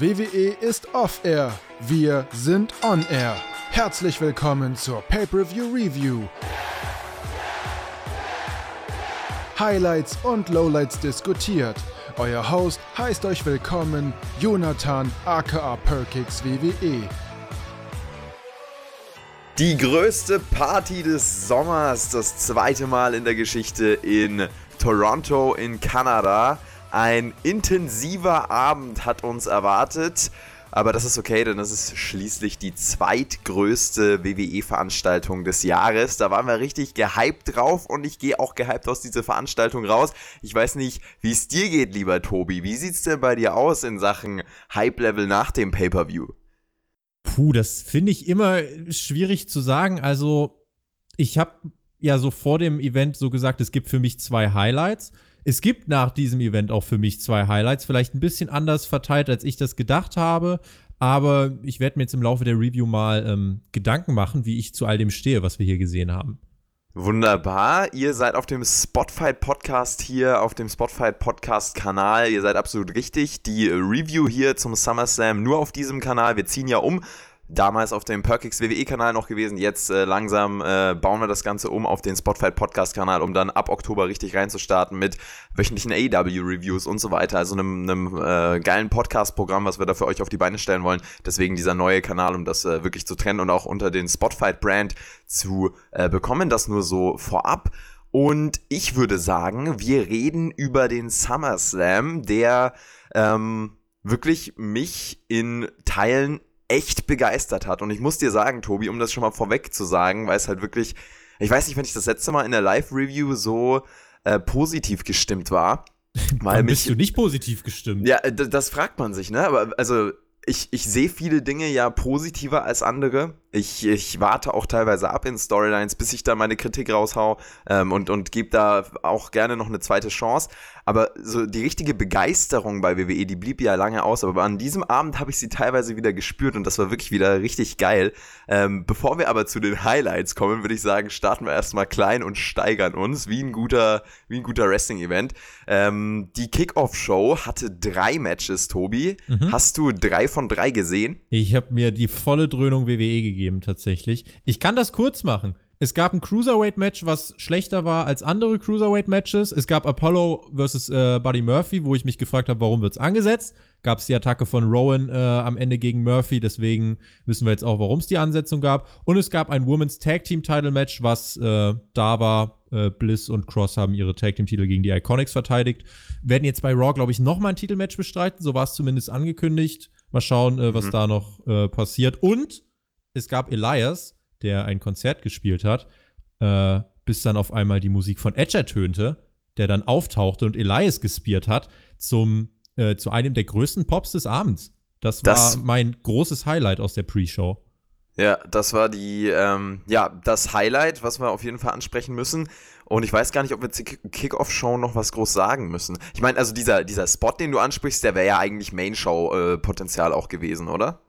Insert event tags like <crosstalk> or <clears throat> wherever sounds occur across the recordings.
WWE ist off-air. Wir sind on-air. Herzlich willkommen zur Pay-Per-View Review. Highlights und Lowlights diskutiert. Euer Host heißt euch willkommen, Jonathan aka Perkix WWE. Die größte Party des Sommers, das zweite Mal in der Geschichte in Toronto in Kanada. Ein intensiver Abend hat uns erwartet. Aber das ist okay, denn das ist schließlich die zweitgrößte WWE-Veranstaltung des Jahres. Da waren wir richtig gehypt drauf und ich gehe auch gehypt aus dieser Veranstaltung raus. Ich weiß nicht, wie es dir geht, lieber Tobi. Wie sieht's denn bei dir aus in Sachen Hype-Level nach dem Pay-Per-View? Puh, das finde ich immer schwierig zu sagen. Also, ich habe ja so vor dem Event so gesagt, es gibt für mich zwei Highlights. Es gibt nach diesem Event auch für mich zwei Highlights, vielleicht ein bisschen anders verteilt, als ich das gedacht habe. Aber ich werde mir jetzt im Laufe der Review mal ähm, Gedanken machen, wie ich zu all dem stehe, was wir hier gesehen haben. Wunderbar. Ihr seid auf dem Spotfight Podcast hier, auf dem Spotfight Podcast Kanal. Ihr seid absolut richtig. Die Review hier zum SummerSlam nur auf diesem Kanal. Wir ziehen ja um damals auf dem Perkix WWE-Kanal noch gewesen. Jetzt äh, langsam äh, bauen wir das Ganze um auf den Spotfight Podcast-Kanal, um dann ab Oktober richtig reinzustarten mit wöchentlichen AEW-Reviews und so weiter. Also einem, einem äh, geilen Podcast-Programm, was wir da für euch auf die Beine stellen wollen. Deswegen dieser neue Kanal, um das äh, wirklich zu trennen und auch unter den Spotfight-Brand zu äh, bekommen. Das nur so vorab. Und ich würde sagen, wir reden über den SummerSlam, der ähm, wirklich mich in Teilen echt begeistert hat. Und ich muss dir sagen, Tobi, um das schon mal vorweg zu sagen, weil es halt wirklich, ich weiß nicht, wenn ich das letzte Mal in der Live-Review so äh, positiv gestimmt war. <laughs> Weil Dann bist mich, du nicht positiv gestimmt. Ja, das fragt man sich, ne? Aber also ich, ich sehe viele Dinge ja positiver als andere. Ich, ich warte auch teilweise ab in Storylines, bis ich da meine Kritik raushau ähm, und, und gebe da auch gerne noch eine zweite Chance. Aber so die richtige Begeisterung bei WWE, die blieb ja lange aus. Aber an diesem Abend habe ich sie teilweise wieder gespürt und das war wirklich wieder richtig geil. Ähm, bevor wir aber zu den Highlights kommen, würde ich sagen, starten wir erstmal klein und steigern uns, wie ein guter, wie ein guter Wrestling-Event. Ähm, die Kickoff-Show hatte drei Matches, Tobi. Mhm. Hast du drei von drei gesehen? Ich habe mir die volle Dröhnung WWE gegeben gegeben, tatsächlich. Ich kann das kurz machen. Es gab ein Cruiserweight-Match, was schlechter war als andere Cruiserweight-Matches. Es gab Apollo versus äh, Buddy Murphy, wo ich mich gefragt habe, warum wird es angesetzt. Gab es die Attacke von Rowan äh, am Ende gegen Murphy, deswegen wissen wir jetzt auch, warum es die Ansetzung gab. Und es gab ein Women's Tag Team Title Match, was äh, da war. Äh, Bliss und Cross haben ihre Tag Team Titel gegen die Iconics verteidigt. Werden jetzt bei Raw, glaube ich, nochmal ein Titelmatch bestreiten. So war es zumindest angekündigt. Mal schauen, äh, was mhm. da noch äh, passiert. Und es gab Elias, der ein Konzert gespielt hat, äh, bis dann auf einmal die Musik von Edge ertönte, der dann auftauchte und Elias gespielt hat zum, äh, zu einem der größten Pops des Abends. Das war das, mein großes Highlight aus der Pre-Show. Ja, das war die, ähm, ja, das Highlight, was wir auf jeden Fall ansprechen müssen. Und ich weiß gar nicht, ob wir zur Kickoff-Show noch was groß sagen müssen. Ich meine, also dieser, dieser Spot, den du ansprichst, der wäre ja eigentlich Main-Show-Potenzial äh, auch gewesen, oder?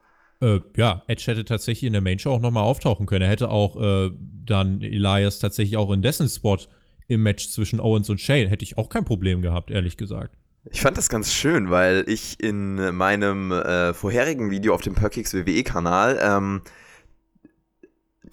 Äh, ja, Edge hätte tatsächlich in der Main Show auch nochmal auftauchen können. Er hätte auch äh, dann Elias tatsächlich auch in dessen Spot im Match zwischen Owens und Shane, hätte ich auch kein Problem gehabt, ehrlich gesagt. Ich fand das ganz schön, weil ich in meinem äh, vorherigen Video auf dem Perkix WWE-Kanal ähm,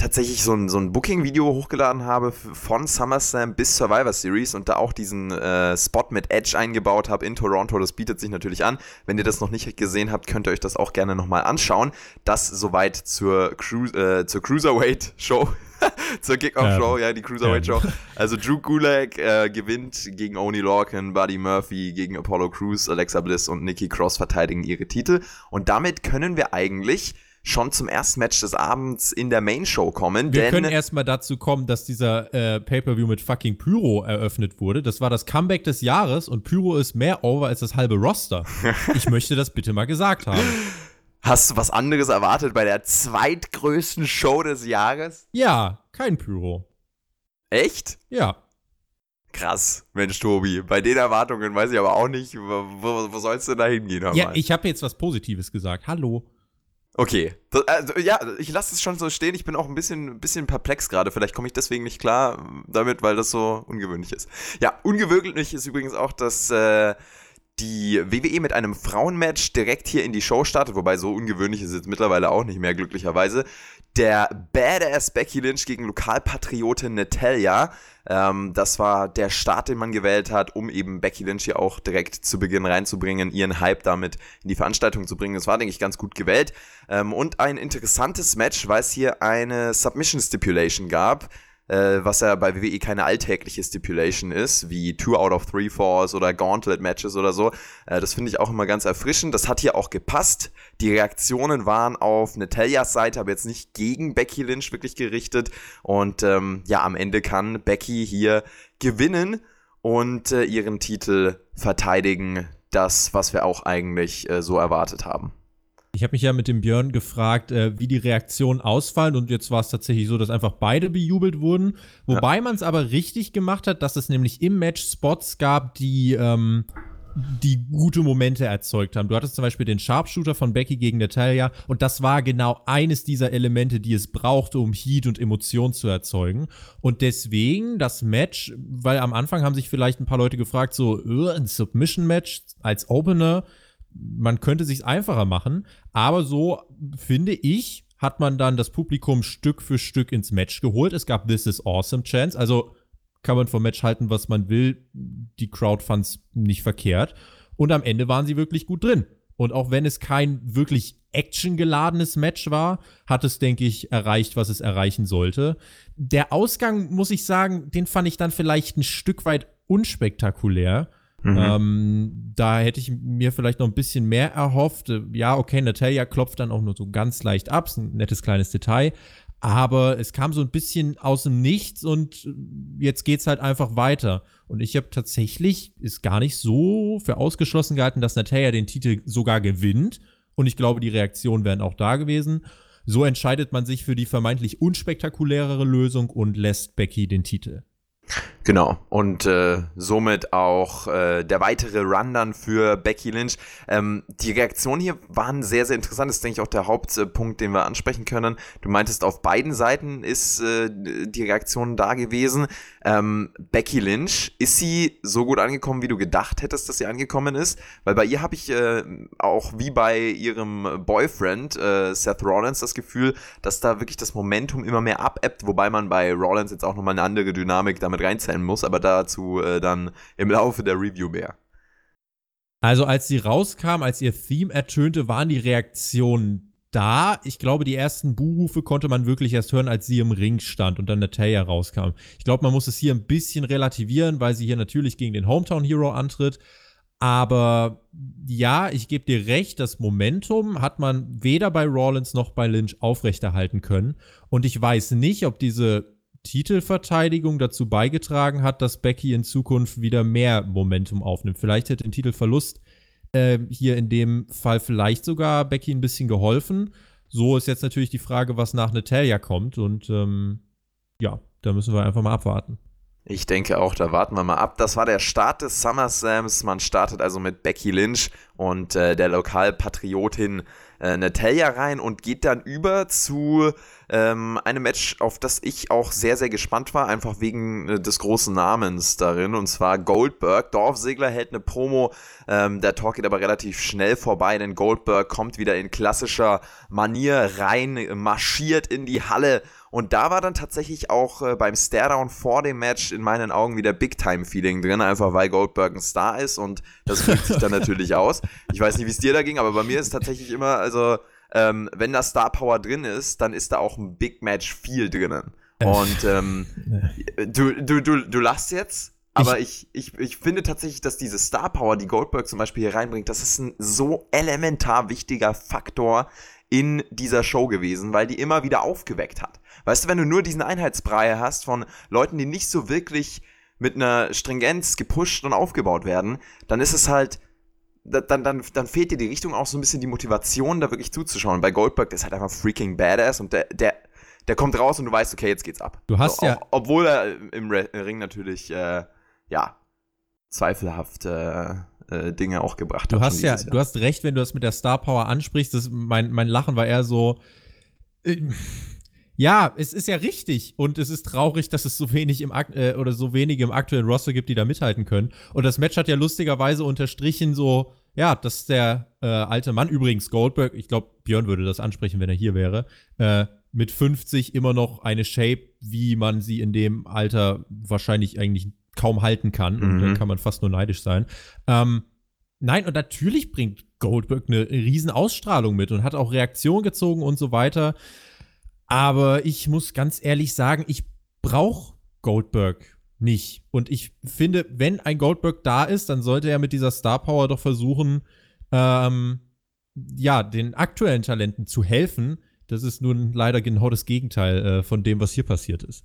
tatsächlich so ein, so ein Booking-Video hochgeladen habe von SummerSlam bis Survivor Series und da auch diesen äh, Spot mit Edge eingebaut habe in Toronto. Das bietet sich natürlich an. Wenn ihr das noch nicht gesehen habt, könnt ihr euch das auch gerne nochmal anschauen. Das soweit zur, Cru äh, zur Cruiserweight-Show. <laughs> zur Kickoff-Show, ja. ja, die Cruiserweight-Show. <laughs> Also Drew Gulak äh, gewinnt gegen Oni Lorcan, Buddy Murphy gegen Apollo Crews, Alexa Bliss und Nikki Cross verteidigen ihre Titel. Und damit können wir eigentlich schon zum ersten Match des Abends in der Main Show kommen. Wir können erstmal dazu kommen, dass dieser äh, Pay-Per-View mit fucking Pyro eröffnet wurde. Das war das Comeback des Jahres und Pyro ist mehr over als das halbe Roster. <laughs> ich möchte das bitte mal gesagt haben. Hast du was anderes erwartet bei der zweitgrößten Show des Jahres? Ja, kein Pyro. Echt? Ja. Krass, Mensch, Tobi. Bei den Erwartungen weiß ich aber auch nicht, wo, wo, sollst du da hingehen? Ja, ich habe jetzt was Positives gesagt. Hallo. Okay. Das, also, ja, ich lasse es schon so stehen. Ich bin auch ein bisschen, bisschen perplex gerade. Vielleicht komme ich deswegen nicht klar damit, weil das so ungewöhnlich ist. Ja, ungewöhnlich ist übrigens auch, dass äh, die WWE mit einem Frauenmatch direkt hier in die Show startet, wobei so ungewöhnlich ist es jetzt mittlerweile auch nicht mehr, glücklicherweise. Der Badass Becky Lynch gegen Lokalpatriotin Natalia. Ähm, das war der Start, den man gewählt hat, um eben Becky Lynch hier auch direkt zu Beginn reinzubringen, ihren Hype damit in die Veranstaltung zu bringen. Das war, denke ich, ganz gut gewählt. Ähm, und ein interessantes Match, weil es hier eine Submission Stipulation gab äh, was ja bei WWE keine alltägliche Stipulation ist, wie Two out of Three Falls oder Gauntlet-Matches oder so. Äh, das finde ich auch immer ganz erfrischend. Das hat hier auch gepasst. Die Reaktionen waren auf Natalias Seite, aber jetzt nicht gegen Becky Lynch wirklich gerichtet. Und ähm, ja, am Ende kann Becky hier gewinnen und äh, ihren Titel verteidigen. Das, was wir auch eigentlich äh, so erwartet haben. Ich habe mich ja mit dem Björn gefragt, äh, wie die Reaktionen ausfallen und jetzt war es tatsächlich so, dass einfach beide bejubelt wurden. Wobei ja. man es aber richtig gemacht hat, dass es nämlich im Match Spots gab, die ähm, die gute Momente erzeugt haben. Du hattest zum Beispiel den Sharpshooter von Becky gegen Natalia und das war genau eines dieser Elemente, die es brauchte, um Heat und Emotion zu erzeugen. Und deswegen das Match, weil am Anfang haben sich vielleicht ein paar Leute gefragt, so ein Submission-Match als Opener, man könnte sich einfacher machen, aber so finde ich, hat man dann das Publikum Stück für Stück ins Match geholt. Es gab This is Awesome Chance, also kann man vom Match halten, was man will. Die Crowd fand es nicht verkehrt. Und am Ende waren sie wirklich gut drin. Und auch wenn es kein wirklich actiongeladenes Match war, hat es, denke ich, erreicht, was es erreichen sollte. Der Ausgang, muss ich sagen, den fand ich dann vielleicht ein Stück weit unspektakulär. Mhm. Ähm, da hätte ich mir vielleicht noch ein bisschen mehr erhofft. Ja, okay, Natalia klopft dann auch nur so ganz leicht ab, ist ein nettes kleines Detail. Aber es kam so ein bisschen aus dem Nichts und jetzt geht's halt einfach weiter. Und ich habe tatsächlich, ist gar nicht so für ausgeschlossen gehalten, dass Natalia den Titel sogar gewinnt. Und ich glaube, die Reaktionen wären auch da gewesen. So entscheidet man sich für die vermeintlich unspektakulärere Lösung und lässt Becky den Titel. Genau, und äh, somit auch äh, der weitere Run dann für Becky Lynch. Ähm, die Reaktionen hier waren sehr, sehr interessant. Das ist, denke ich, auch der Hauptpunkt, den wir ansprechen können. Du meintest, auf beiden Seiten ist äh, die Reaktion da gewesen. Ähm, Becky Lynch, ist sie so gut angekommen, wie du gedacht hättest, dass sie angekommen ist? Weil bei ihr habe ich äh, auch wie bei ihrem Boyfriend äh, Seth Rollins das Gefühl, dass da wirklich das Momentum immer mehr abebbt, wobei man bei Rollins jetzt auch nochmal eine andere Dynamik damit reinzählen muss, aber dazu äh, dann im Laufe der Review mehr. Also als sie rauskam, als ihr Theme ertönte, waren die Reaktionen da. Ich glaube, die ersten Buhrufe konnte man wirklich erst hören, als sie im Ring stand und dann Natalia rauskam. Ich glaube, man muss es hier ein bisschen relativieren, weil sie hier natürlich gegen den Hometown Hero antritt. Aber ja, ich gebe dir recht, das Momentum hat man weder bei Rollins noch bei Lynch aufrechterhalten können. Und ich weiß nicht, ob diese Titelverteidigung dazu beigetragen hat, dass Becky in Zukunft wieder mehr Momentum aufnimmt. Vielleicht hätte ein Titelverlust äh, hier in dem Fall vielleicht sogar Becky ein bisschen geholfen. So ist jetzt natürlich die Frage, was nach Natalia kommt. Und ähm, ja, da müssen wir einfach mal abwarten. Ich denke auch, da warten wir mal ab. Das war der Start des SummerSlams. Man startet also mit Becky Lynch und äh, der Lokalpatriotin äh, Natalia rein und geht dann über zu ähm, einem Match, auf das ich auch sehr, sehr gespannt war, einfach wegen äh, des großen Namens darin, und zwar Goldberg. Dorf Segler hält eine Promo, ähm, der Talk geht aber relativ schnell vorbei, denn Goldberg kommt wieder in klassischer Manier rein, marschiert in die Halle und da war dann tatsächlich auch äh, beim Staredown vor dem Match in meinen Augen wieder Big-Time-Feeling drin, einfach weil Goldberg ein Star ist und das wirkt sich dann <laughs> natürlich aus. Ich weiß nicht, wie es dir da ging, aber bei mir ist tatsächlich immer, also ähm, wenn da Star Power drin ist, dann ist da auch ein Big Match viel drinnen. Und ähm, du, du, du, du lachst jetzt, aber ich, ich, ich finde tatsächlich, dass diese Star Power, die Goldberg zum Beispiel hier reinbringt, das ist ein so elementar wichtiger Faktor in dieser Show gewesen, weil die immer wieder aufgeweckt hat. Weißt du, wenn du nur diesen Einheitsbrei hast von Leuten, die nicht so wirklich mit einer Stringenz gepusht und aufgebaut werden, dann ist es halt, dann, dann, dann fehlt dir die Richtung auch so ein bisschen die Motivation, da wirklich zuzuschauen. Bei Goldberg, der ist halt einfach freaking badass und der, der, der kommt raus und du weißt, okay, jetzt geht's ab. Du hast so, ja. Auch, obwohl er im Ring natürlich, äh, ja, zweifelhafte äh, Dinge auch gebracht du hat. Hast ja, du hast recht, wenn du das mit der Star Power ansprichst. Das, mein, mein Lachen war eher so. Äh, Ja, es ist ja richtig und es ist traurig, dass es so wenig im äh, oder so wenige im aktuellen Roster gibt, die da mithalten können. Und das Match hat ja lustigerweise unterstrichen so, ja, dass der äh, alte Mann übrigens Goldberg, ich glaube Björn würde das ansprechen, wenn er hier wäre, äh, mit 50 immer noch eine Shape, wie man sie in dem Alter wahrscheinlich eigentlich kaum halten kann. Mhm. Und da kann man fast nur neidisch sein. Ähm, nein, und natürlich bringt Goldberg eine riesen Ausstrahlung mit und hat auch Reaktion gezogen und so weiter. Aber ich muss ganz ehrlich sagen, ich brauche Goldberg nicht. Und ich finde, wenn ein Goldberg da ist, dann sollte er mit dieser Star Power doch versuchen, ähm, ja, den aktuellen Talenten zu helfen. Das ist nun leider genau das Gegenteil äh, von dem, was hier passiert ist.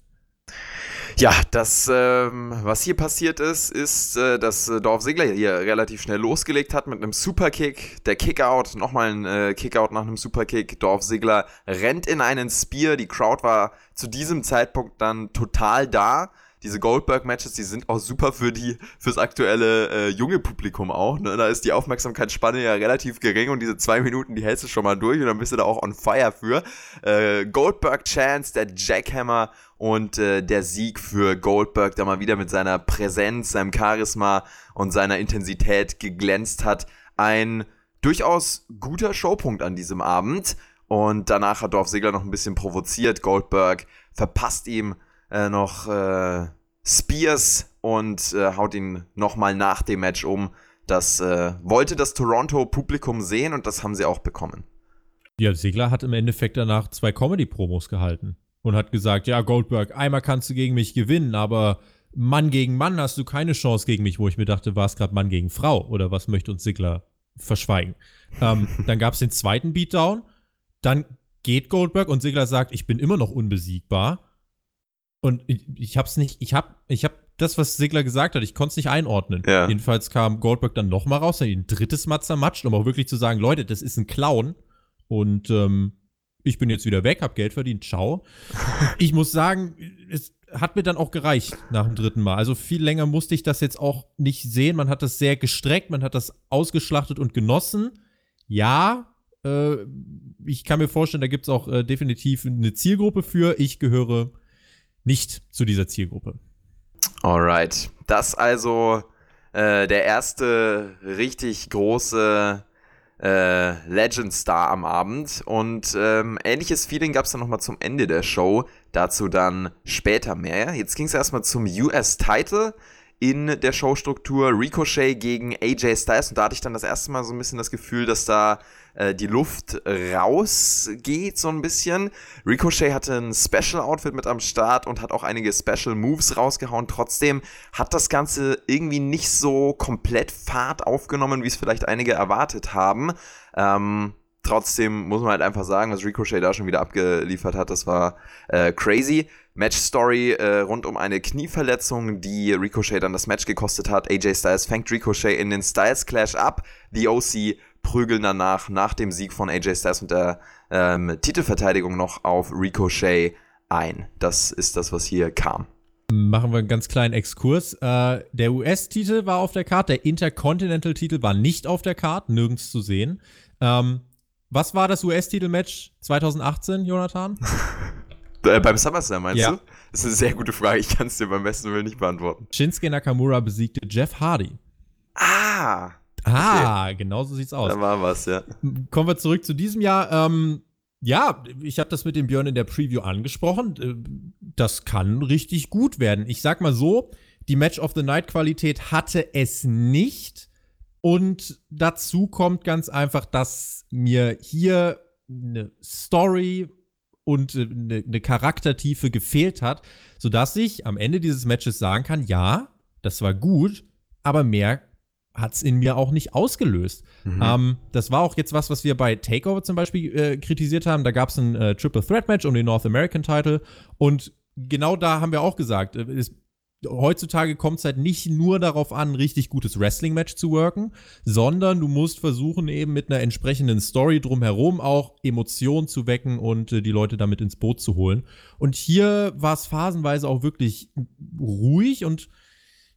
Ja, das, ähm, was hier passiert ist, ist, äh, dass äh, Dorf Sigler hier relativ schnell losgelegt hat mit einem Superkick. Der Kickout, nochmal ein äh, Kickout nach einem Superkick. Dorf Sigler rennt in einen Spear. Die Crowd war zu diesem Zeitpunkt dann total da diese Goldberg-Matches, die sind auch super für die, fürs aktuelle äh, junge Publikum auch. Ne? Da ist die Aufmerksamkeitsspanne ja relativ gering und diese zwei Minuten, die hältst du schon mal durch und dann bist du da auch on fire für. Äh, Goldberg-Chance, der Jackhammer und äh, der Sieg für Goldberg, der mal wieder mit seiner Präsenz, seinem Charisma und seiner Intensität geglänzt hat. Ein durchaus guter Showpunkt an diesem Abend. Und danach hat Dorf Segler noch ein bisschen provoziert. Goldberg verpasst ihm äh, noch äh, Spears und äh, haut ihn nochmal nach dem Match um. Das äh, wollte das Toronto-Publikum sehen und das haben sie auch bekommen. Ja, Segler hat im Endeffekt danach zwei Comedy-Promos gehalten und hat gesagt, ja, Goldberg, einmal kannst du gegen mich gewinnen, aber Mann gegen Mann hast du keine Chance gegen mich, wo ich mir dachte, war es gerade Mann gegen Frau oder was möchte uns Sigler verschweigen? ähm, <laughs> dann gab es den zweiten Beatdown, dann geht Goldberg und Sigler sagt, ich bin immer noch unbesiegbar. Und ich, ich hab's nicht, ich hab, ich hab das, was Sigler gesagt hat, ich konnte es nicht einordnen. Ja. Jedenfalls kam Goldberg dann nochmal raus, hat ihn ein drittes Mal zermatscht, um auch wirklich zu sagen, Leute, das ist ein Clown. Und ähm, ich bin jetzt wieder weg, hab Geld verdient, ciao. <laughs> ich muss sagen, es hat mir dann auch gereicht nach dem dritten Mal. Also viel länger musste ich das jetzt auch nicht sehen. Man hat das sehr gestreckt, man hat das ausgeschlachtet und genossen. Ja, äh, ich kann mir vorstellen, da gibt es auch äh, definitiv eine Zielgruppe für. Ich gehöre nicht zu dieser Zielgruppe. Alright. Das also äh, der erste richtig große äh, Legend Star am Abend. Und ähm, ähnliches Feeling gab es dann nochmal zum Ende der Show. Dazu dann später mehr. Jetzt ging es erstmal zum US-Title in der Showstruktur. Ricochet gegen AJ Styles. Und da hatte ich dann das erste Mal so ein bisschen das Gefühl, dass da äh, die Luft rausgeht, so ein bisschen. Ricochet hatte ein Special Outfit mit am Start und hat auch einige Special Moves rausgehauen. Trotzdem hat das Ganze irgendwie nicht so komplett Fahrt aufgenommen, wie es vielleicht einige erwartet haben. Ähm, trotzdem muss man halt einfach sagen, was Ricochet da schon wieder abgeliefert hat, das war äh, crazy. Match-Story äh, rund um eine Knieverletzung, die Ricochet dann das Match gekostet hat. AJ Styles fängt Ricochet in den Styles Clash ab. The OC prügeln danach, nach dem Sieg von AJ Styles und der ähm, Titelverteidigung noch auf Ricochet ein. Das ist das, was hier kam. Machen wir einen ganz kleinen Exkurs. Äh, der US-Titel war auf der Karte, der Intercontinental-Titel war nicht auf der Karte, nirgends zu sehen. Ähm, was war das US-Titel-Match 2018, Jonathan? <laughs> äh, beim SummerSlam meinst ja. du? Das ist eine sehr gute Frage. Ich kann es dir beim besten Willen nicht beantworten. Shinsuke Nakamura besiegte Jeff Hardy. Ah, Ah, genau so sieht's aus. Da war was, ja. Kommen wir zurück zu diesem Jahr. Ähm, ja, ich habe das mit dem Björn in der Preview angesprochen. Äh, das kann richtig gut werden. Ich sag mal so, die Match of the Night Qualität hatte es nicht. Und dazu kommt ganz einfach, dass mir hier eine Story und eine, eine Charaktertiefe gefehlt hat, sodass ich am Ende dieses Matches sagen kann, ja, das war gut, aber mehr hat es in mir auch nicht ausgelöst. Mhm. Ähm, das war auch jetzt was, was wir bei Takeover zum Beispiel äh, kritisiert haben. Da gab es ein äh, Triple Threat Match um den North American Title und genau da haben wir auch gesagt, äh, es, heutzutage kommt es halt nicht nur darauf an, ein richtig gutes Wrestling-Match zu worken, sondern du musst versuchen, eben mit einer entsprechenden Story drumherum auch Emotionen zu wecken und äh, die Leute damit ins Boot zu holen. Und hier war es phasenweise auch wirklich ruhig und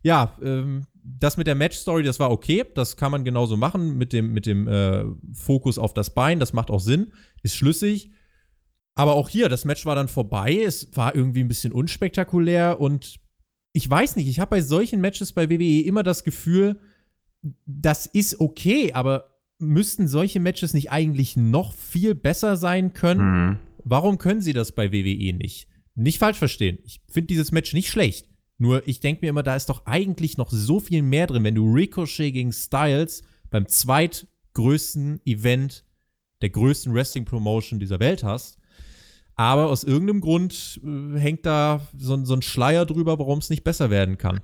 ja, ähm, das mit der Match-Story, das war okay. Das kann man genauso machen mit dem, mit dem äh, Fokus auf das Bein. Das macht auch Sinn, ist schlüssig. Aber auch hier, das Match war dann vorbei. Es war irgendwie ein bisschen unspektakulär und ich weiß nicht, ich habe bei solchen Matches bei WWE immer das Gefühl, das ist okay, aber müssten solche Matches nicht eigentlich noch viel besser sein können? Mhm. Warum können sie das bei WWE nicht? Nicht falsch verstehen. Ich finde dieses Match nicht schlecht. Nur ich denke mir immer, da ist doch eigentlich noch so viel mehr drin, wenn du Ricochet gegen Styles beim zweitgrößten Event der größten Wrestling-Promotion dieser Welt hast. Aber aus irgendeinem Grund äh, hängt da so, so ein Schleier drüber, warum es nicht besser werden kann.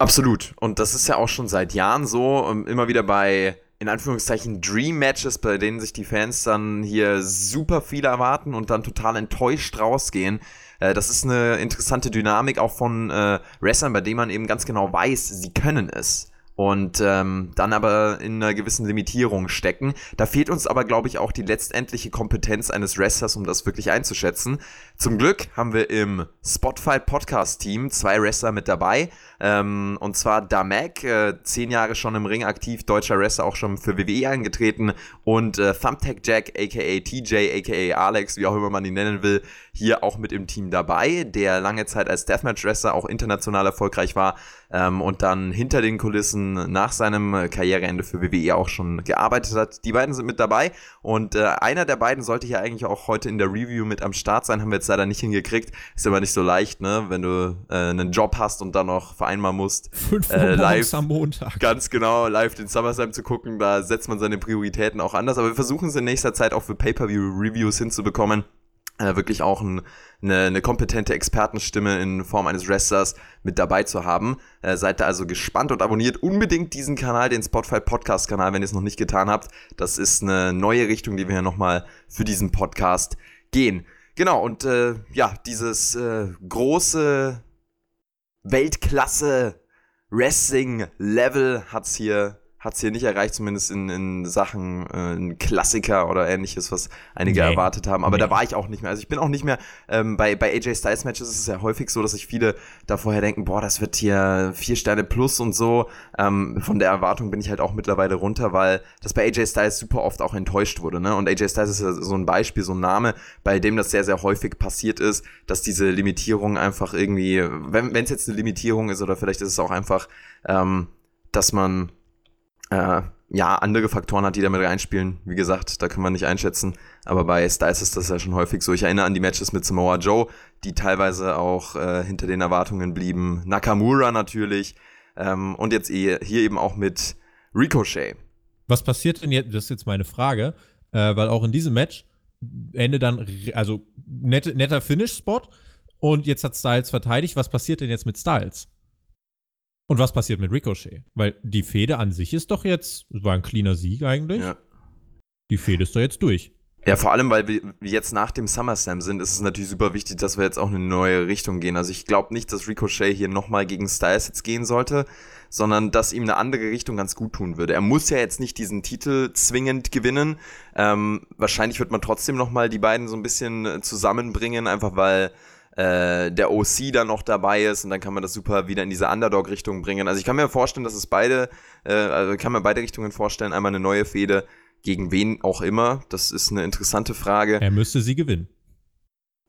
Absolut. Und das ist ja auch schon seit Jahren so. ähm, Immer wieder bei, in Anführungszeichen, Dream-Matches, bei denen sich die Fans dann hier super viel erwarten und dann total enttäuscht rausgehen. Äh, Das ist eine interessante Dynamik auch von äh, Wrestlern, bei denen man eben ganz genau weiß, sie können es. Und ähm, dann aber in einer gewissen Limitierung stecken. Da fehlt uns aber, glaube ich, auch die letztendliche Kompetenz eines Wrestlers, um das wirklich einzuschätzen. Zum Glück haben wir im Spotify Podcast Team zwei Wrestler mit dabei. Ähm, und zwar Damek, äh, zehn Jahre schon im Ring aktiv, deutscher Wrestler, auch schon für WWE angetreten. Und äh, Thumbtack Jack, aka TJ, aka Alex, wie auch immer man ihn nennen will, hier auch mit im Team dabei, der lange Zeit als Deathmatch-Wrestler auch international erfolgreich war ähm, und dann hinter den Kulissen nach seinem Karriereende für WWE auch schon gearbeitet hat. Die beiden sind mit dabei und äh, einer der beiden sollte hier eigentlich auch heute in der Review mit am Start sein, haben wir jetzt leider nicht hingekriegt. Ist immer nicht so leicht, ne, wenn du äh, einen Job hast und dann noch vereinbaren musst. Fünf Uhr Äh, live. am Montag. Ganz genau, live den SummerSlam zu gucken, da setzt man seine Prioritäten auch anders. Aber wir versuchen es in nächster Zeit auch für Pay-Per-View-Reviews hinzubekommen. Äh, wirklich auch ein, eine, eine kompetente Expertenstimme in Form eines Wrestlers mit dabei zu haben. Äh, seid da also gespannt und abonniert unbedingt diesen Kanal, den Spotify Podcast Kanal, wenn ihr es noch nicht getan habt. Das ist eine neue Richtung, die wir hier nochmal für diesen Podcast gehen. Genau, und äh, ja, dieses äh, große Weltklasse Wrestling-Level hat's hier, hat's hier nicht erreicht, zumindest in, in Sachen äh, ein Klassiker oder ähnliches, was einige Nee. erwartet haben. Aber Nee. da war ich auch nicht mehr. Also ich bin auch nicht mehr, ähm, bei, bei AJ Styles Matches ist es ja häufig so, dass sich viele da vorher denken, boah, das wird hier vier Sterne plus und so. Ähm, von der Erwartung bin ich halt auch mittlerweile runter, weil das bei AJ Styles super oft auch enttäuscht wurde. Ne? Und AJ Styles ist ja so ein Beispiel, so ein Name, bei dem das sehr, sehr häufig passiert ist, dass diese Limitierung einfach irgendwie, wenn es jetzt eine Limitierung ist oder vielleicht ist es auch einfach, ähm, dass man äh, ja andere Faktoren hat, die damit reinspielen. Wie gesagt, da können wir nicht einschätzen. Aber bei Styles ist das ja schon häufig so. Ich erinnere an die Matches mit Samoa Joe, die teilweise auch äh, hinter den Erwartungen blieben. Nakamura natürlich. Ähm, und jetzt eh- hier eben auch mit Ricochet. Was passiert denn jetzt? Das ist jetzt meine Frage, äh, weil auch in diesem Match Ende dann, also nette, netter Finish-Spot und jetzt hat Styles verteidigt. Was passiert denn jetzt mit Styles? Und was passiert mit Ricochet? Weil die Fehde an sich ist doch jetzt, es war ein cleaner Sieg eigentlich. Ja. Die Fehde ist doch jetzt durch. Ja, vor allem, weil wir jetzt nach dem SummerSlam sind, ist es natürlich super wichtig, dass wir jetzt auch in eine neue Richtung gehen. Also ich glaube nicht, dass Ricochet hier nochmal gegen Styles jetzt gehen sollte, sondern dass ihm eine andere Richtung ganz gut tun würde. Er muss ja jetzt nicht diesen Titel zwingend gewinnen. Ähm, wahrscheinlich wird man trotzdem nochmal die beiden so ein bisschen äh, zusammenbringen, einfach weil äh, der OC dann noch dabei ist und dann kann man das super wieder in diese Underdog-Richtung bringen. Also ich kann mir vorstellen, dass es beide, äh, also ich kann mir beide Richtungen vorstellen, einmal eine neue Fehde gegen wen auch immer. Das ist eine interessante Frage. Er müsste sie gewinnen.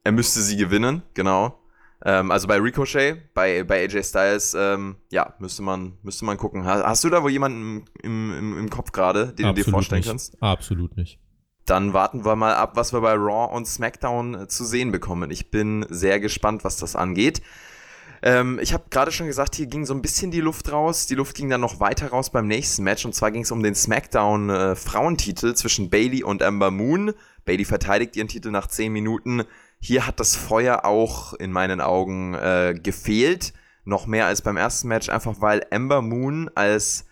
Er müsste sie gewinnen, genau. Ähm, also bei Ricochet, bei, bei AJ Styles, ähm, ja, müsste man, müsste man gucken. Ha- Hast du da wohl jemanden im, im, im Kopf gerade, den du dir vorstellen nicht. kannst? Absolut nicht. Dann warten wir mal ab, was wir bei Raw und SmackDown äh, zu sehen bekommen. Ich bin sehr gespannt, was das angeht. Ähm, ich habe gerade schon gesagt, hier ging so ein bisschen die Luft raus. Die Luft ging dann noch weiter raus beim nächsten Match. Und zwar ging es um den SmackDown äh, Frauentitel zwischen Bailey und Ember Moon. Bailey verteidigt ihren Titel nach 10 Minuten. Hier hat das Feuer auch in meinen Augen äh, gefehlt. Noch mehr als beim ersten Match, einfach weil Ember Moon als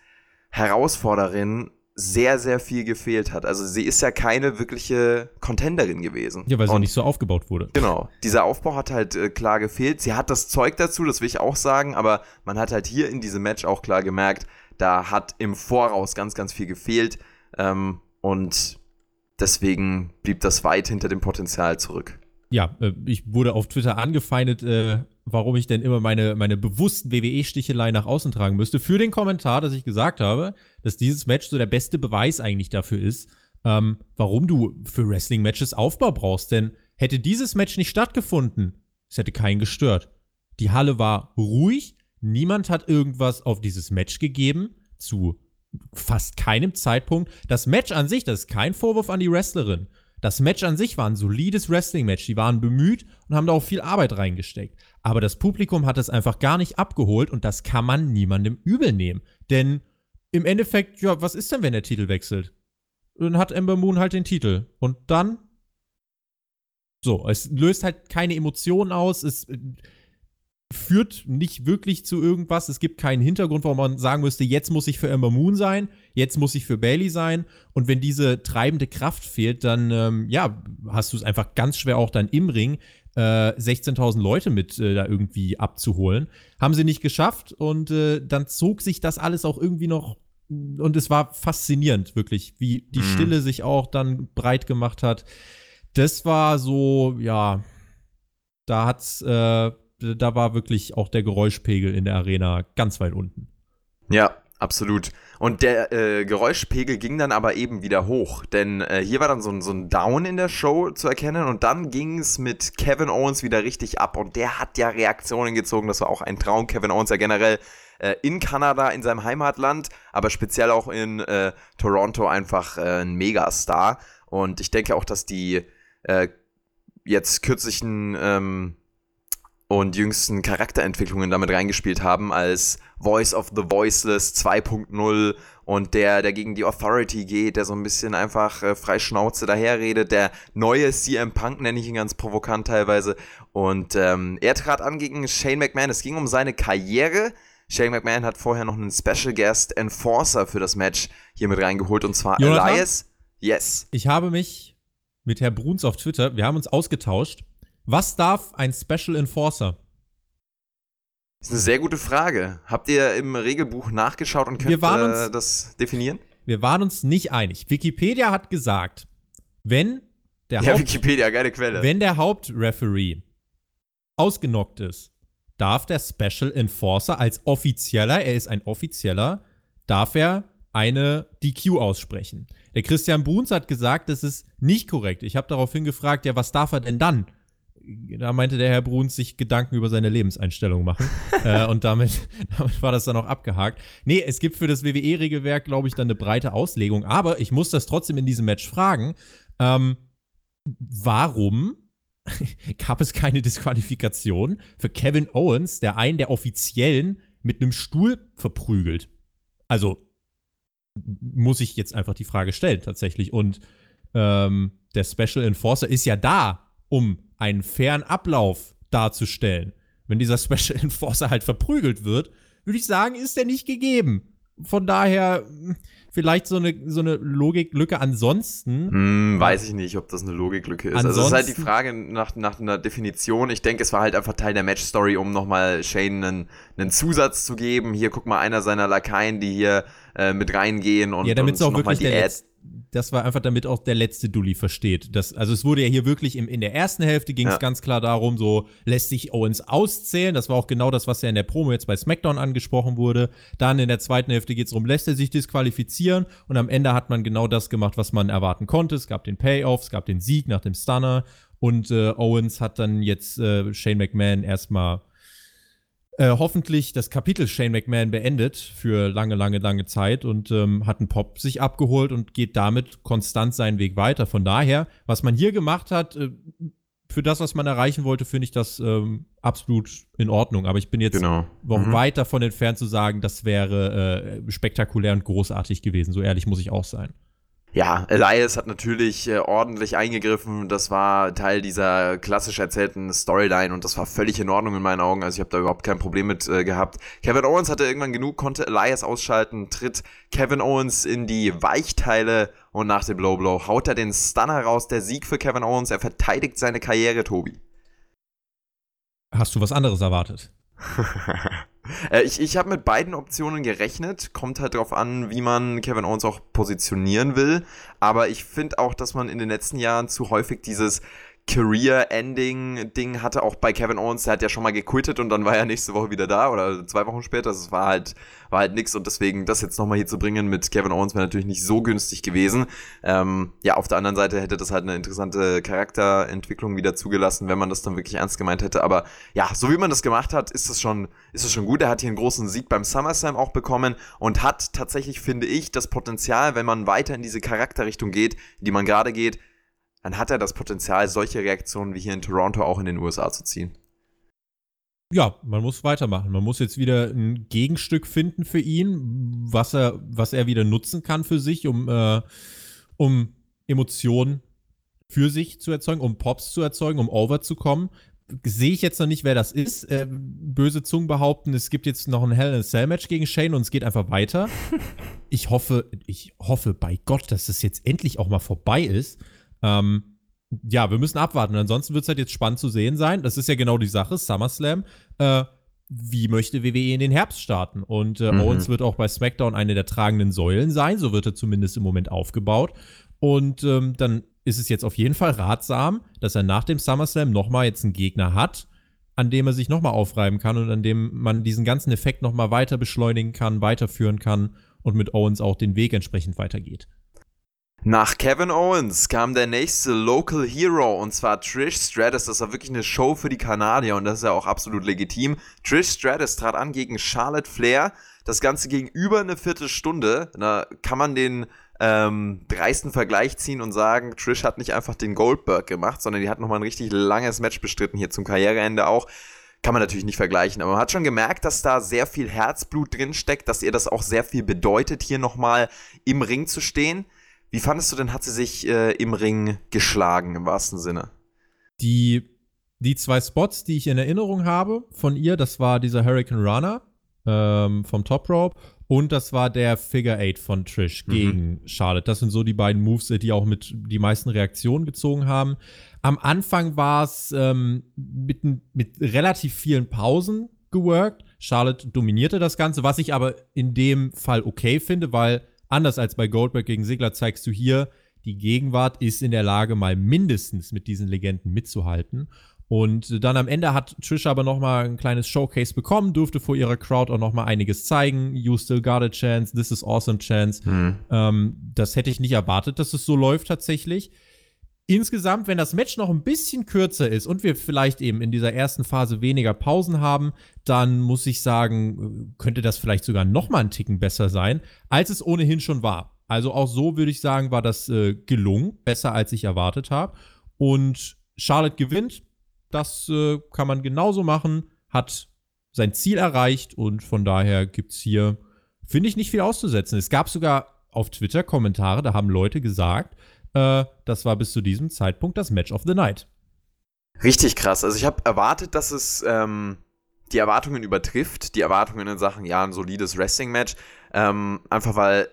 Herausforderin sehr, sehr viel gefehlt hat. Also sie ist ja keine wirkliche Contenderin gewesen. Ja, weil sie Und nicht so aufgebaut wurde. Genau. Dieser Aufbau hat halt äh, klar gefehlt. Sie hat das Zeug dazu, das will ich auch sagen, aber man hat halt hier in diesem Match auch klar gemerkt, da hat im Voraus ganz, ganz viel gefehlt. Ähm, und deswegen blieb das weit hinter dem Potenzial zurück. Ja, äh, ich wurde auf Twitter angefeindet, äh, warum ich denn immer meine, meine bewussten WWE-Stichelei nach außen tragen müsste. Für den Kommentar, dass ich gesagt habe, dass dieses Match so der beste Beweis eigentlich dafür ist, ähm, warum du für Wrestling-Matches Aufbau brauchst. Denn hätte dieses Match nicht stattgefunden, es hätte keinen gestört. Die Halle war ruhig, niemand hat irgendwas auf dieses Match gegeben, zu fast keinem Zeitpunkt. Das Match an sich, das ist kein Vorwurf an die Wrestlerin. Das Match an sich war ein solides Wrestling-Match. Die waren bemüht und haben da auch viel Arbeit reingesteckt. Aber das Publikum hat es einfach gar nicht abgeholt und das kann man niemandem übel nehmen. Denn im Endeffekt, ja, was ist denn, wenn der Titel wechselt? Dann hat Ember Moon halt den Titel. Und dann? So, es löst halt keine Emotionen aus. Es führt nicht wirklich zu irgendwas. Es gibt keinen Hintergrund, warum man sagen müsste, jetzt muss ich für Ember Moon sein, jetzt muss ich für Bailey sein. Und wenn diese treibende Kraft fehlt, dann ähm, ja, hast du es einfach ganz schwer auch dann im Ring äh, 16.000 Leute mit äh, da irgendwie abzuholen. Haben sie nicht geschafft und äh, dann zog sich das alles auch irgendwie noch und es war faszinierend, wirklich, wie die mhm. Stille sich auch dann breit gemacht hat. Das war so, ja, da hat's äh, da war wirklich auch der Geräuschpegel in der Arena ganz weit unten. Ja, absolut. Und der äh, Geräuschpegel ging dann aber eben wieder hoch, denn äh, hier war dann so ein, so ein Down in der Show zu erkennen und dann ging es mit Kevin Owens wieder richtig ab. Und der hat ja Reaktionen gezogen, das war auch ein Traum. Kevin Owens ja generell äh, in Kanada, in seinem Heimatland, aber speziell auch in äh, Toronto einfach äh, ein Megastar. Und ich denke auch, dass die äh, jetzt kürzlichen ähm, und jüngsten Charakterentwicklungen damit reingespielt haben, als Voice of the Voiceless 2.0 und der, der gegen die Authority geht, der so ein bisschen einfach äh, frei Schnauze daherredet, der neue CM Punk nenne ich ihn ganz provokant teilweise und ähm, er trat an gegen Shane McMahon, es ging um seine Karriere, Shane McMahon hat vorher noch einen Special Guest Enforcer für das Match hier mit reingeholt und zwar Jonathan, Elias. Yes. Ich habe mich mit Herr Bruns auf Twitter, wir haben uns ausgetauscht was darf ein Special Enforcer? Das ist eine sehr gute Frage. Habt ihr im Regelbuch nachgeschaut und könnt äh, das definieren? Wir waren uns nicht einig. Wikipedia hat gesagt, wenn der ja, Haupt, Wikipedia, geile Quelle. Wenn der Hauptreferee ausgenockt ist, darf der Special Enforcer als offizieller, er ist ein offizieller, darf er eine DQ aussprechen. Der Christian Bruns hat gesagt, das ist nicht korrekt. Ich habe daraufhin gefragt, ja, was darf er denn dann? Da meinte der Herr Bruns sich Gedanken über seine Lebenseinstellung machen. <laughs> äh, und damit, damit war das dann auch abgehakt. Nee, es gibt für das WWE-Regelwerk, glaube ich, dann eine breite Auslegung. Aber ich muss das trotzdem in diesem Match fragen. Ähm, warum <laughs> gab es keine Disqualifikation für Kevin Owens, der einen der Offiziellen mit einem Stuhl verprügelt? Also muss ich jetzt einfach die Frage stellen, tatsächlich. Und ähm, der Special Enforcer ist ja da, um einen fairen Ablauf darzustellen. Wenn dieser <laughs> Special Enforcer halt verprügelt wird, würde ich sagen, ist der nicht gegeben. Von daher vielleicht so eine, so eine Logiklücke ansonsten. Hm, weiß ich nicht, ob das eine Logiklücke ist. also es ist halt die Frage nach, nach einer Definition. Ich denke, es war halt einfach Teil der Match-Story, um nochmal Shane einen, einen Zusatz zu geben. Hier, guck mal, einer seiner Lakaien, die hier äh, mit reingehen und, ja, damit und auch wirklich die Ad das war einfach, damit auch der letzte Dully versteht. Das, also es wurde ja hier wirklich im, in der ersten Hälfte ging es ja. ganz klar darum, so lässt sich Owens auszählen. Das war auch genau das, was ja in der Promo jetzt bei SmackDown angesprochen wurde. Dann in der zweiten Hälfte geht es darum, lässt er sich disqualifizieren. Und am Ende hat man genau das gemacht, was man erwarten konnte. Es gab den Payoff, es gab den Sieg nach dem Stunner. Und äh, Owens hat dann jetzt äh, Shane McMahon erstmal äh, hoffentlich das Kapitel Shane McMahon beendet für lange, lange, lange Zeit und ähm, hat einen Pop sich abgeholt und geht damit konstant seinen Weg weiter. Von daher, was man hier gemacht hat, äh, für das, was man erreichen wollte, finde ich das ähm, absolut in Ordnung. Aber ich bin jetzt genau. noch mhm. weit davon entfernt zu sagen, das wäre äh, spektakulär und großartig gewesen. So ehrlich muss ich auch sein ja, Elias hat natürlich äh, ordentlich eingegriffen. Das war Teil dieser klassisch erzählten Storyline und das war völlig in Ordnung in meinen Augen. Also ich habe da überhaupt kein Problem mit äh, gehabt. Kevin Owens hatte irgendwann genug, konnte Elias ausschalten, tritt Kevin Owens in die Weichteile und nach dem Blow Blow haut er den Stunner raus. Der Sieg für Kevin Owens. Er verteidigt seine Karriere, Tobi. Hast du was anderes erwartet? <laughs> Äh, ich ich habe mit beiden Optionen gerechnet. Kommt halt drauf an, wie man Kevin Owens auch positionieren will. Aber ich finde auch, dass man in den letzten Jahren zu häufig dieses Career-Ending-Ding hatte, auch bei Kevin Owens, der hat ja schon mal gequittet und dann war er nächste Woche wieder da oder zwei Wochen später. Das war halt, war halt nix und deswegen das jetzt nochmal hier zu bringen mit Kevin Owens wäre natürlich nicht so günstig gewesen. Ähm, ja, auf der anderen Seite hätte das halt eine interessante Charakterentwicklung wieder zugelassen, wenn man das dann wirklich ernst gemeint hätte. Aber ja, so wie man das gemacht hat, ist das schon, ist das schon gut. Er hat hier einen großen Sieg beim SummerSlam auch bekommen und hat tatsächlich, finde ich, das Potenzial, wenn man weiter in diese Charakterrichtung geht, in die man gerade geht, dann hat er das Potenzial, solche Reaktionen wie hier in Toronto auch in den USA zu ziehen. Ja, man muss weitermachen. Man muss jetzt wieder ein Gegenstück finden für ihn, was er, was er wieder nutzen kann für sich, um, äh, um Emotionen für sich zu erzeugen, um Pops zu erzeugen, um over zu kommen. Sehe ich jetzt noch nicht, wer das ist. Äh, böse Zungen behaupten, es gibt jetzt noch ein Hell in a Cell Match gegen Shane und es geht einfach weiter. <laughs> ich hoffe, ich hoffe bei Gott, dass das jetzt endlich auch mal vorbei ist. Ähm, ja, wir müssen abwarten. Ansonsten wird es halt jetzt spannend zu sehen sein. Das ist ja genau die Sache, SummerSlam. Äh, wie möchte WWE in den Herbst starten? Und äh, mhm. Owens wird auch bei SmackDown eine der tragenden Säulen sein. So wird er zumindest im Moment aufgebaut. Und ähm, dann ist es jetzt auf jeden Fall ratsam, dass er nach dem SummerSlam nochmal jetzt einen Gegner hat, an dem er sich nochmal aufreiben kann und an dem man diesen ganzen Effekt nochmal weiter beschleunigen kann, weiterführen kann und mit Owens auch den Weg entsprechend weitergeht. Nach Kevin Owens kam der nächste Local Hero und zwar Trish Stratus. Das war wirklich eine Show für die Kanadier und das ist ja auch absolut legitim. Trish Stratus trat an gegen Charlotte Flair. Das Ganze ging über eine Viertelstunde. Da kann man den ähm, dreisten Vergleich ziehen und sagen, Trish hat nicht einfach den Goldberg gemacht, sondern die hat nochmal ein richtig langes Match bestritten, hier zum Karriereende auch. Kann man natürlich nicht vergleichen, aber man hat schon gemerkt, dass da sehr viel Herzblut drin steckt, dass ihr das auch sehr viel bedeutet, hier nochmal im Ring zu stehen. Wie fandest du denn, hat sie sich äh, im Ring geschlagen, im wahrsten Sinne? Die, die zwei Spots, die ich in Erinnerung habe von ihr, das war dieser Hurricane Runner ähm, vom Top Rope und das war der Figure Eight von Trish mhm. gegen Charlotte. Das sind so die beiden Moves, die auch mit die meisten Reaktionen gezogen haben. Am Anfang war es ähm, mit, mit relativ vielen Pausen geworkt. Charlotte dominierte das Ganze, was ich aber in dem Fall okay finde, weil Anders als bei Goldberg gegen Sigler zeigst du hier, die Gegenwart ist in der Lage, mal mindestens mit diesen Legenden mitzuhalten. Und dann am Ende hat Trish aber noch mal ein kleines Showcase bekommen, durfte vor ihrer Crowd auch noch mal einiges zeigen. You still got a chance, this is awesome chance. Mhm. Ähm, das hätte ich nicht erwartet, dass es so läuft tatsächlich. Insgesamt, wenn das Match noch ein bisschen kürzer ist und wir vielleicht eben in dieser ersten Phase weniger Pausen haben, dann muss ich sagen, könnte das vielleicht sogar noch mal einen Ticken besser sein, als es ohnehin schon war. Also auch so würde ich sagen, war das äh, gelungen, besser als ich erwartet habe. Und Charlotte gewinnt, das äh, kann man genauso machen, hat sein Ziel erreicht und von daher gibt es hier, finde ich, nicht viel auszusetzen. Es gab sogar auf Twitter Kommentare, da haben Leute gesagt, äh, das war bis zu diesem Zeitpunkt das Match of the Night. Richtig krass. Also ich habe erwartet, dass es ähm, die Erwartungen übertrifft. Die Erwartungen in Sachen, ja, ein solides Wrestling-Match. Ähm, einfach weil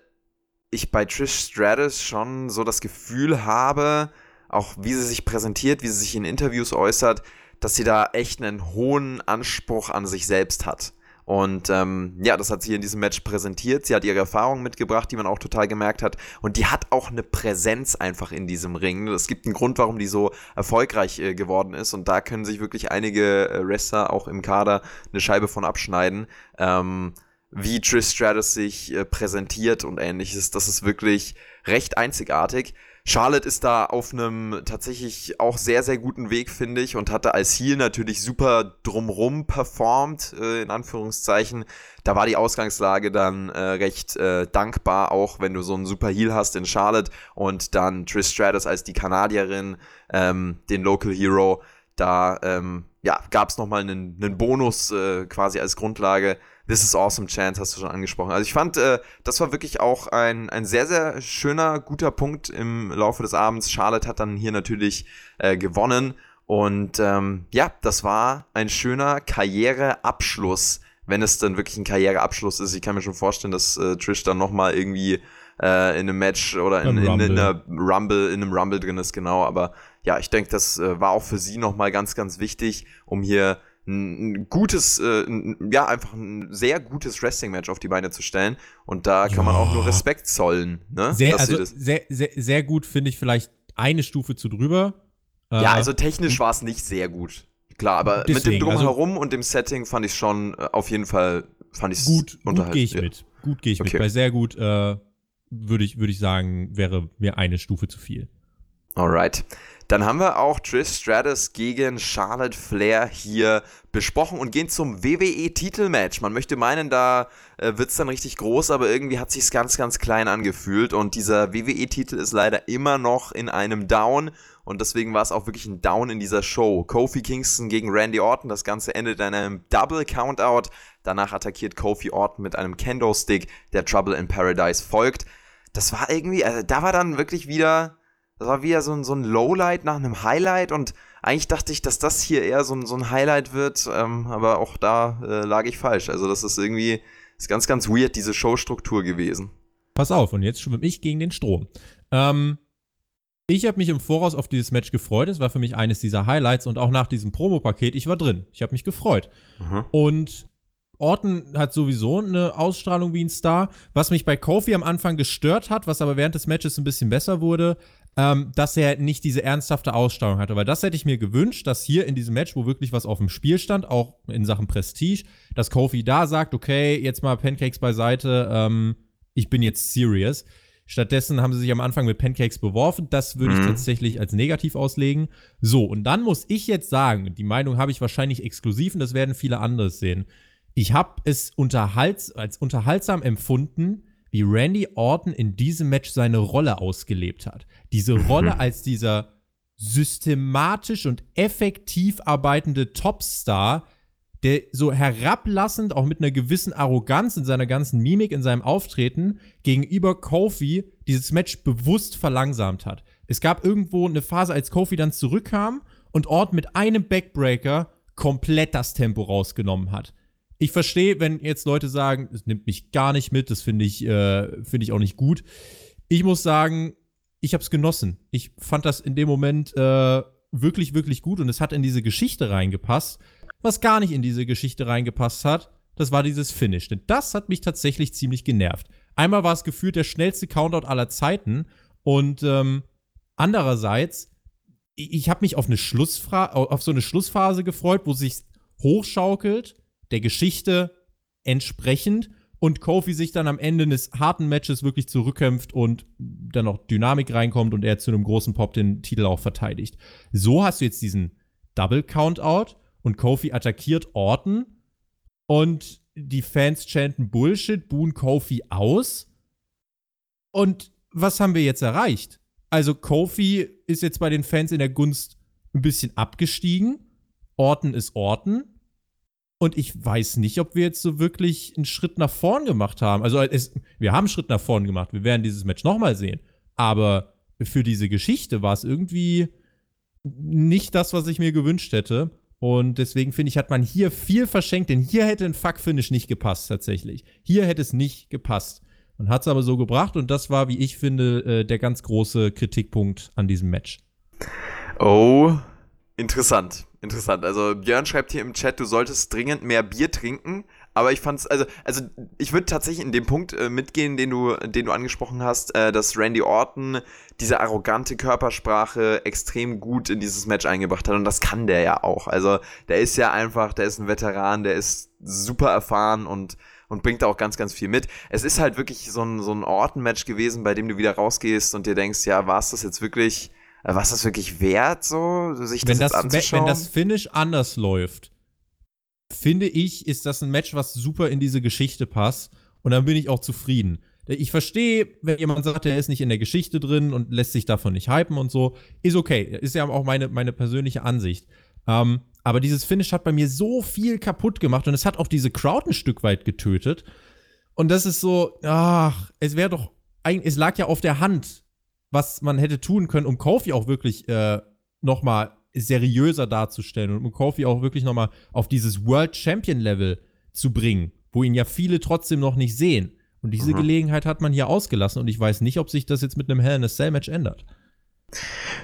ich bei Trish Stratus schon so das Gefühl habe, auch wie sie sich präsentiert, wie sie sich in Interviews äußert, dass sie da echt einen hohen Anspruch an sich selbst hat. Und ähm, ja, das hat sie in diesem Match präsentiert. Sie hat ihre Erfahrungen mitgebracht, die man auch total gemerkt hat. Und die hat auch eine Präsenz einfach in diesem Ring. Es gibt einen Grund, warum die so erfolgreich äh, geworden ist. Und da können sich wirklich einige äh, Wrestler auch im Kader eine Scheibe von abschneiden. Ähm, wie Trish Stratus sich äh, präsentiert und ähnliches. Das ist wirklich recht einzigartig. Charlotte ist da auf einem tatsächlich auch sehr, sehr guten Weg, finde ich, und hatte als Heal natürlich super drumrum performt, äh, in Anführungszeichen. Da war die Ausgangslage dann äh, recht äh, dankbar, auch wenn du so einen super Heal hast in Charlotte und dann Trish Stratus als die Kanadierin, ähm, den Local Hero. Da ähm, ja, gab es nochmal einen, einen Bonus äh, quasi als Grundlage This is Awesome Chance hast du schon angesprochen. Also ich fand, äh, das war wirklich auch ein, ein sehr, sehr schöner, guter Punkt im Laufe des Abends. Charlotte hat dann hier natürlich äh, gewonnen. Und ähm, ja, das war ein schöner Karriereabschluss, wenn es dann wirklich ein Karriereabschluss ist. Ich kann mir schon vorstellen, dass äh, Trish dann nochmal irgendwie äh, in einem Match oder in, in, in, einer Rumble, in einem Rumble drin ist, genau. Aber ja, ich denke, das äh, war auch für sie nochmal ganz, ganz wichtig, um hier ein gutes, äh, ein, ja, einfach ein sehr gutes Wrestling-Match auf die Beine zu stellen. Und da kann ja. man auch nur Respekt zollen. Ne? Sehr, also sehr, sehr, sehr gut finde ich vielleicht eine Stufe zu drüber. Ja, äh, also technisch war es nicht sehr gut. Klar, aber deswegen, mit dem also Drumherum also, und dem Setting fand ich schon äh, auf jeden Fall fand ich gut. Gut gehe ich ja. mit. Gut gehe ich okay. mit. Bei sehr gut äh, würde ich, würd ich sagen, wäre mir eine Stufe zu viel. Alright. Dann haben wir auch Trish Stratus gegen Charlotte Flair hier besprochen und gehen zum WWE-Titelmatch. Man möchte meinen, da äh, wird es dann richtig groß, aber irgendwie hat sich ganz, ganz klein angefühlt und dieser WWE-Titel ist leider immer noch in einem Down und deswegen war es auch wirklich ein Down in dieser Show. Kofi Kingston gegen Randy Orton, das Ganze endet in einem Double Countout. Danach attackiert Kofi Orton mit einem Kendo-Stick, der Trouble in Paradise folgt. Das war irgendwie, also da war dann wirklich wieder das war wieder so ein, so ein Lowlight nach einem Highlight und eigentlich dachte ich, dass das hier eher so ein, so ein Highlight wird, ähm, aber auch da äh, lag ich falsch. Also das ist irgendwie, ist ganz, ganz weird, diese Showstruktur gewesen. Pass auf, und jetzt schwimme ich gegen den Strom. Ähm, ich habe mich im Voraus auf dieses Match gefreut. Es war für mich eines dieser Highlights und auch nach diesem Promo-Paket, ich war drin. Ich habe mich gefreut. Mhm. Und Orton hat sowieso eine Ausstrahlung wie ein Star. Was mich bei Kofi am Anfang gestört hat, was aber während des Matches ein bisschen besser wurde, ähm, dass er nicht diese ernsthafte Ausstrahlung hatte. Weil das hätte ich mir gewünscht, dass hier in diesem Match, wo wirklich was auf dem Spiel stand, auch in Sachen Prestige, dass Kofi da sagt, okay, jetzt mal Pancakes beiseite, ähm, ich bin jetzt serious. Stattdessen haben sie sich am Anfang mit Pancakes beworfen. Das würde ich mhm. tatsächlich als negativ auslegen. So, und dann muss ich jetzt sagen, die Meinung habe ich wahrscheinlich exklusiv und das werden viele andere sehen. Ich habe es unterhalts als unterhaltsam empfunden, wie Randy Orton in diesem Match seine Rolle ausgelebt hat. Diese mhm. Rolle als dieser systematisch und effektiv arbeitende Topstar, der so herablassend, auch mit einer gewissen Arroganz in seiner ganzen Mimik, in seinem Auftreten, gegenüber Kofi dieses Match bewusst verlangsamt hat. Es gab irgendwo eine Phase, als Kofi dann zurückkam und Orton mit einem Backbreaker komplett das Tempo rausgenommen hat ich verstehe, wenn jetzt Leute sagen, es nimmt mich gar nicht mit, das finde ich, äh, find ich auch nicht gut. Ich muss sagen, ich habe es genossen. Ich fand das in dem Moment äh, wirklich, wirklich gut und es hat in diese Geschichte reingepasst. Was gar nicht in diese Geschichte reingepasst hat, das war dieses Finish. Denn das hat mich tatsächlich ziemlich genervt. Einmal war es gefühlt der schnellste Countout aller Zeiten und ähm, andererseits, ich habe mich auf eine auf so eine Schlussphase gefreut, wo sich hochschaukelt der Geschichte entsprechend und Kofi sich dann am Ende des harten Matches wirklich zurückkämpft und dann noch Dynamik reinkommt und er zu einem großen Pop den Titel auch verteidigt. So hast du jetzt diesen Double Countout und Kofi attackiert Orton und die Fans chanten Bullshit, buhen Kofi aus. Und was haben wir jetzt erreicht? Also Kofi ist jetzt bei den Fans in der Gunst ein bisschen abgestiegen. Orton ist Orton. Und ich weiß nicht, ob wir jetzt so wirklich einen Schritt nach vorn gemacht haben. Also es, wir haben einen Schritt nach vorn gemacht. Wir werden dieses Match nochmal sehen. Aber für diese Geschichte war es irgendwie nicht das, was ich mir gewünscht hätte. Und deswegen finde ich, hat man hier viel verschenkt, denn hier hätte ein Fuck-Finish nicht gepasst, tatsächlich. Hier hätte es nicht gepasst. Man hat es aber so gebracht und das war, wie ich finde, äh, der ganz große Kritikpunkt an diesem Match. Oh, interessant interessant. Also Björn schreibt hier im Chat, du solltest dringend mehr Bier trinken. Aber ich fand's, also, also ich würde tatsächlich in dem Punkt äh, mitgehen, den du, den du angesprochen hast, äh, dass Randy Orton diese arrogante Körpersprache extrem gut in dieses Match eingebracht hat. Und das kann der ja auch. Also, der ist ja einfach, der ist ein Veteran, der ist super erfahren und und bringt da auch ganz, ganz viel mit. Es ist halt wirklich so ein, so ein Orton-Match gewesen, bei dem du wieder rausgehst und dir denkst, ja, war es das jetzt wirklich was das wirklich wert, so, sich wenn das, das anzuschauen? Wenn das Finish anders läuft, finde ich, ist das ein Match, was super in diese Geschichte passt. Und dann bin ich auch zufrieden. Ich verstehe, wenn jemand sagt, er ist nicht in der Geschichte drin und lässt sich davon nicht hypen und so, ist okay. Ist ja auch meine, meine persönliche Ansicht. Ähm, aber dieses Finish hat bei mir so viel kaputt gemacht und es hat auch diese Crowd ein Stück weit getötet. Und das ist so, ach, es wäre doch, es lag ja auf der Hand, was man hätte tun können, um Kofi auch wirklich äh, noch mal seriöser darzustellen und um Kofi auch wirklich noch mal auf dieses World Champion Level zu bringen, wo ihn ja viele trotzdem noch nicht sehen. Und diese mhm. Gelegenheit hat man hier ausgelassen und ich weiß nicht, ob sich das jetzt mit einem Hell in a Cell Match ändert.